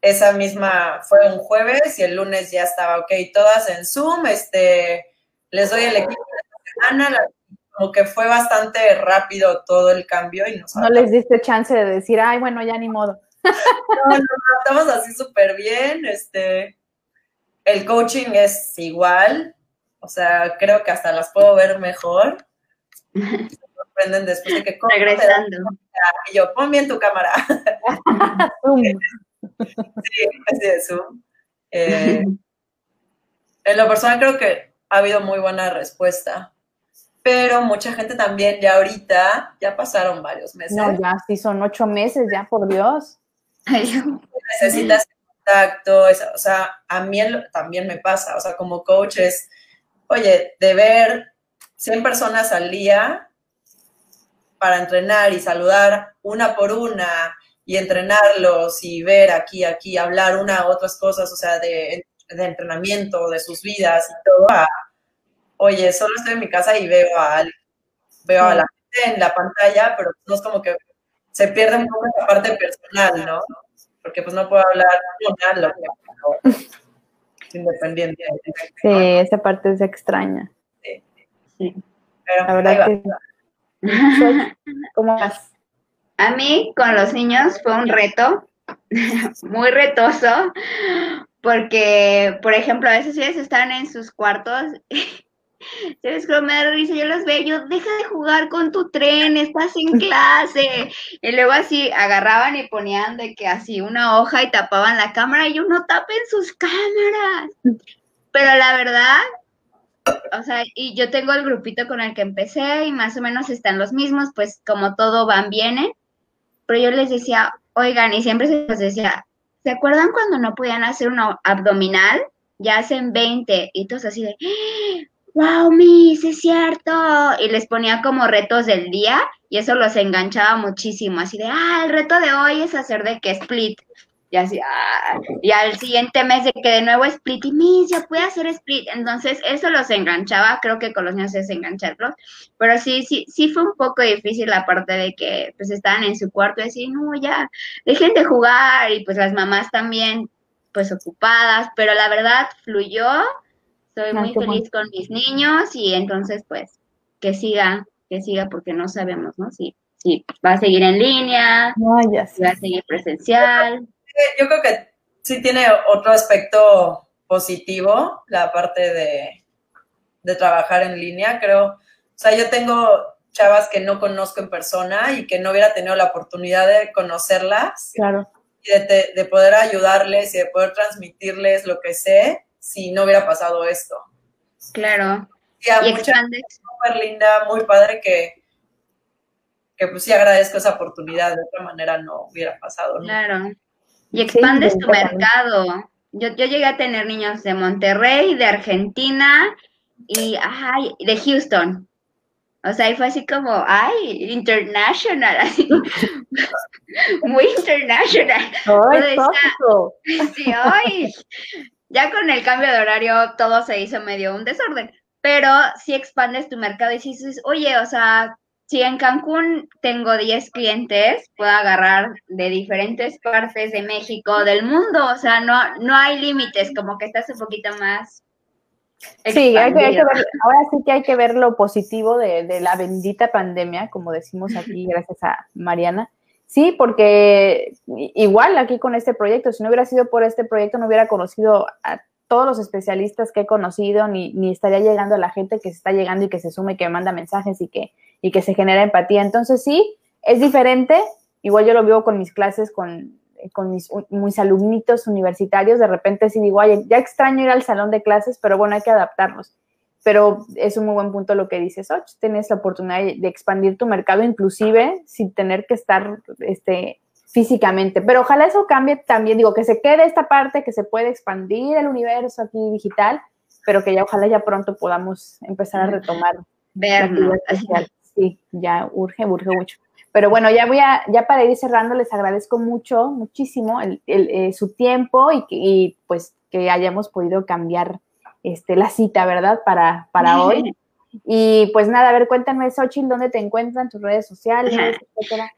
esa misma fue un jueves y el lunes ya estaba, ok, todas en Zoom, este, les doy el equipo de la semana, como que fue bastante rápido todo el cambio y No les diste chance de decir, ay, bueno, ya ni modo. No, no, estamos así súper bien, este, el coaching es igual, o sea, creo que hasta las puedo ver mejor. Se sorprenden después de que... Regresando. Y yo, pon bien tu cámara. sí, así Zoom. Eh, en lo personal creo que ha habido muy buena respuesta, pero mucha gente también ya ahorita, ya pasaron varios meses. No, ya sí son ocho meses, ya por Dios. Necesitas contacto, o sea, a mí también me pasa, o sea, como coach es, oye, de ver 100 personas al día para entrenar y saludar una por una y entrenarlos y ver aquí, aquí, hablar una u otras cosas, o sea, de, entrenamiento, de sus vidas y todo, oye, solo estoy en mi casa y veo a, veo a la gente en la pantalla, pero no es como que se pierde un poco esa parte personal, ¿no? Porque pues no puedo hablar con independiente. Sí, esa parte es extraña. Sí. Pero la verdad que... ¿Cómo vas? A mí con los niños fue un reto, muy retoso, porque, por ejemplo, a veces ellos están en sus cuartos ¿Sabes cómo me da risa? Yo los veo, yo, deja de jugar con tu tren, estás en clase. Y luego así agarraban y ponían de que así una hoja y tapaban la cámara y yo, no tapen sus cámaras. Pero la verdad, o sea, y yo tengo el grupito con el que empecé y más o menos están los mismos, pues como todo van, viene. Pero yo les decía, oigan, y siempre se los decía, ¿se acuerdan cuando no podían hacer uno abdominal? Ya hacen 20 y todos así de, wow, Miss, es cierto. Y les ponía como retos del día y eso los enganchaba muchísimo, así de, ah, el reto de hoy es hacer de que split. Y así, ah, y al siguiente mes de que de nuevo split, y Miss, ya puede hacer split. Entonces, eso los enganchaba, creo que con los niños es engancharlos. Pero sí, sí, sí fue un poco difícil la parte de que pues estaban en su cuarto y así, no, ya, dejen de jugar. Y pues las mamás también, pues ocupadas, pero la verdad fluyó Estoy muy feliz con mis niños y entonces pues que siga, que siga porque no sabemos, ¿no? Si, si va a seguir en línea, si va a seguir presencial. Yo creo que sí tiene otro aspecto positivo la parte de, de trabajar en línea, creo. O sea, yo tengo chavas que no conozco en persona y que no hubiera tenido la oportunidad de conocerlas. Claro. Y de, de, poder ayudarles y de poder transmitirles lo que sé si no hubiera pasado esto. Claro. y expande. Súper linda, muy padre que, que pues sí agradezco esa oportunidad, de otra manera no hubiera pasado. Claro. Y expandes tu mercado. Yo, yo llegué a tener niños de Monterrey, de Argentina y ay, de Houston. O sea, y fue así como, ay, international, así, muy international. Ay, sí, ay, ya con el cambio de horario todo se hizo medio un desorden, pero si expandes tu mercado y dices, oye, o sea, si en Cancún tengo 10 clientes, puedo agarrar de diferentes partes de México, del mundo, o sea, no, no hay límites, como que estás un poquito más. Sí, hay que, ver, ahora sí que hay que ver lo positivo de, de la bendita pandemia, como decimos aquí, gracias a Mariana Sí, porque igual aquí con este proyecto, si no hubiera sido por este proyecto, no hubiera conocido a todos los especialistas que he conocido, ni, ni estaría llegando a la gente que se está llegando y que se sume, que manda mensajes y que, y que se genera empatía. Entonces sí, es diferente. Igual yo lo vivo con mis clases, con, con mis, mis alumnitos universitarios. De repente sí digo, ya extraño ir al salón de clases, pero bueno, hay que adaptarnos. Pero es un muy buen punto lo que dices, Och, tienes la oportunidad de expandir tu mercado inclusive sin tener que estar este, físicamente. Pero ojalá eso cambie también, digo, que se quede esta parte, que se puede expandir el universo aquí digital, pero que ya ojalá ya pronto podamos empezar a retomar. Vernos. Sí, ya urge, urge mucho. Pero bueno, ya voy a, ya para ir cerrando, les agradezco mucho, muchísimo el, eh, su tiempo y, y, pues que hayamos podido cambiar este, la cita, ¿verdad? Para, para hoy. Y pues nada, a ver, cuéntame, Xochitl, ¿dónde te encuentran tus redes sociales, etcétera?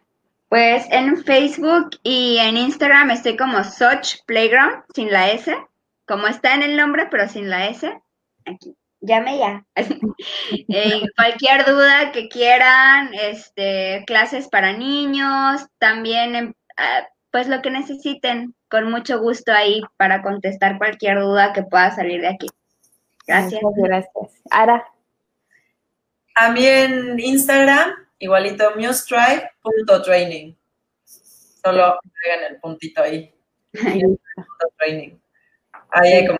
Pues en Facebook y en Instagram estoy como Soch Playground, sin la S, como está en el nombre, pero sin la S. Aquí, llame ya. Eh, cualquier duda que quieran, este, clases para niños, también, ah, pues lo que necesiten, con mucho gusto ahí para contestar cualquier duda que pueda salir de aquí. Gracias. Muchas gracias. Ara. A mí en Instagram igualito mustrive.training. Solo agregan el puntito ahí. training. Ahí hay como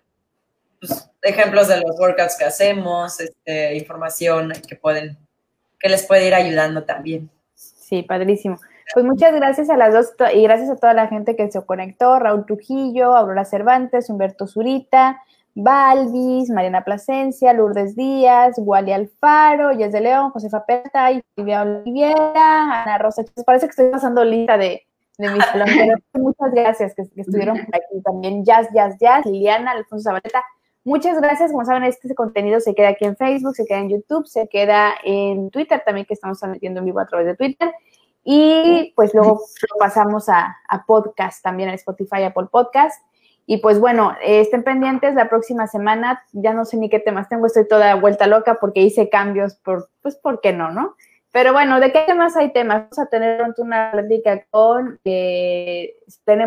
pues, ejemplos de los workouts que hacemos, este, información que pueden, que les puede ir ayudando también. Sí, padrísimo. Pues muchas gracias a las dos y gracias a toda la gente que se conectó, Raúl Trujillo, Aurora Cervantes, Humberto Zurita, Balvis, Mariana Plasencia, Lourdes Díaz, Wally Alfaro, Yes de León, Josefa Peta, Silvia Oliviera, Ana Rosa. Parece que estoy pasando lista de, de mis salón, muchas gracias que, estuvieron por aquí también. Jazz, Jazz, Jazz, Liliana, Alfonso Zabaleta. Muchas gracias. Como saben, este contenido se queda aquí en Facebook, se queda en YouTube, se queda en Twitter también, que estamos transmitiendo en vivo a través de Twitter. Y pues luego lo pasamos a, a podcast también, a Spotify, Apple Podcast. Y pues bueno, estén pendientes la próxima semana, ya no sé ni qué temas tengo, estoy toda vuelta loca porque hice cambios, por, pues ¿por qué no, no? Pero bueno, ¿de qué temas hay temas? Vamos a tener pronto una plática con eh,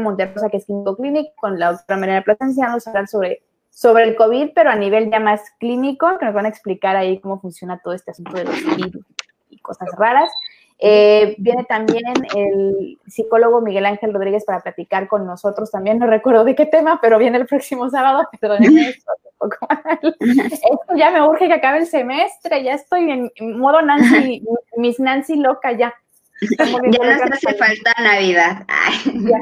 Monterrosa, que es Químico Clinic, con la doctora María Plasencia, vamos a hablar sobre, sobre el COVID, pero a nivel ya más clínico, que nos van a explicar ahí cómo funciona todo este asunto de los virus y cosas raras. Eh, viene también el psicólogo Miguel Ángel Rodríguez para platicar con nosotros también, no recuerdo de qué tema, pero viene el próximo sábado, esto ya me urge que acabe el semestre, ya estoy en modo Nancy, Miss Nancy loca ya. Ya nos hace falta Navidad. Ya,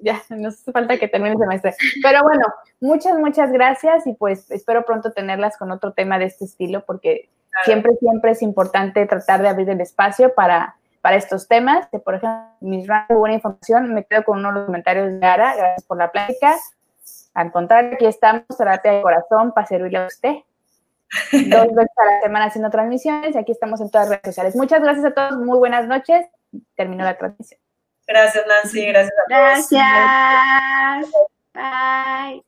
ya, nos hace falta que termine el semestre. Pero bueno, muchas, muchas gracias y pues espero pronto tenerlas con otro tema de este estilo porque siempre, siempre es importante tratar de abrir el espacio para, para estos temas. Que, por ejemplo, mis de buena información, me quedo con uno de los comentarios de Ara, gracias por la plática. Al contrario, aquí estamos, terapia de corazón, para servirle a usted. Dos veces a la semana haciendo transmisiones y aquí estamos en todas las redes sociales. Muchas gracias a todos, muy buenas noches. Terminó la transmisión. Gracias, Nancy. Gracias a todos. Gracias. Bye.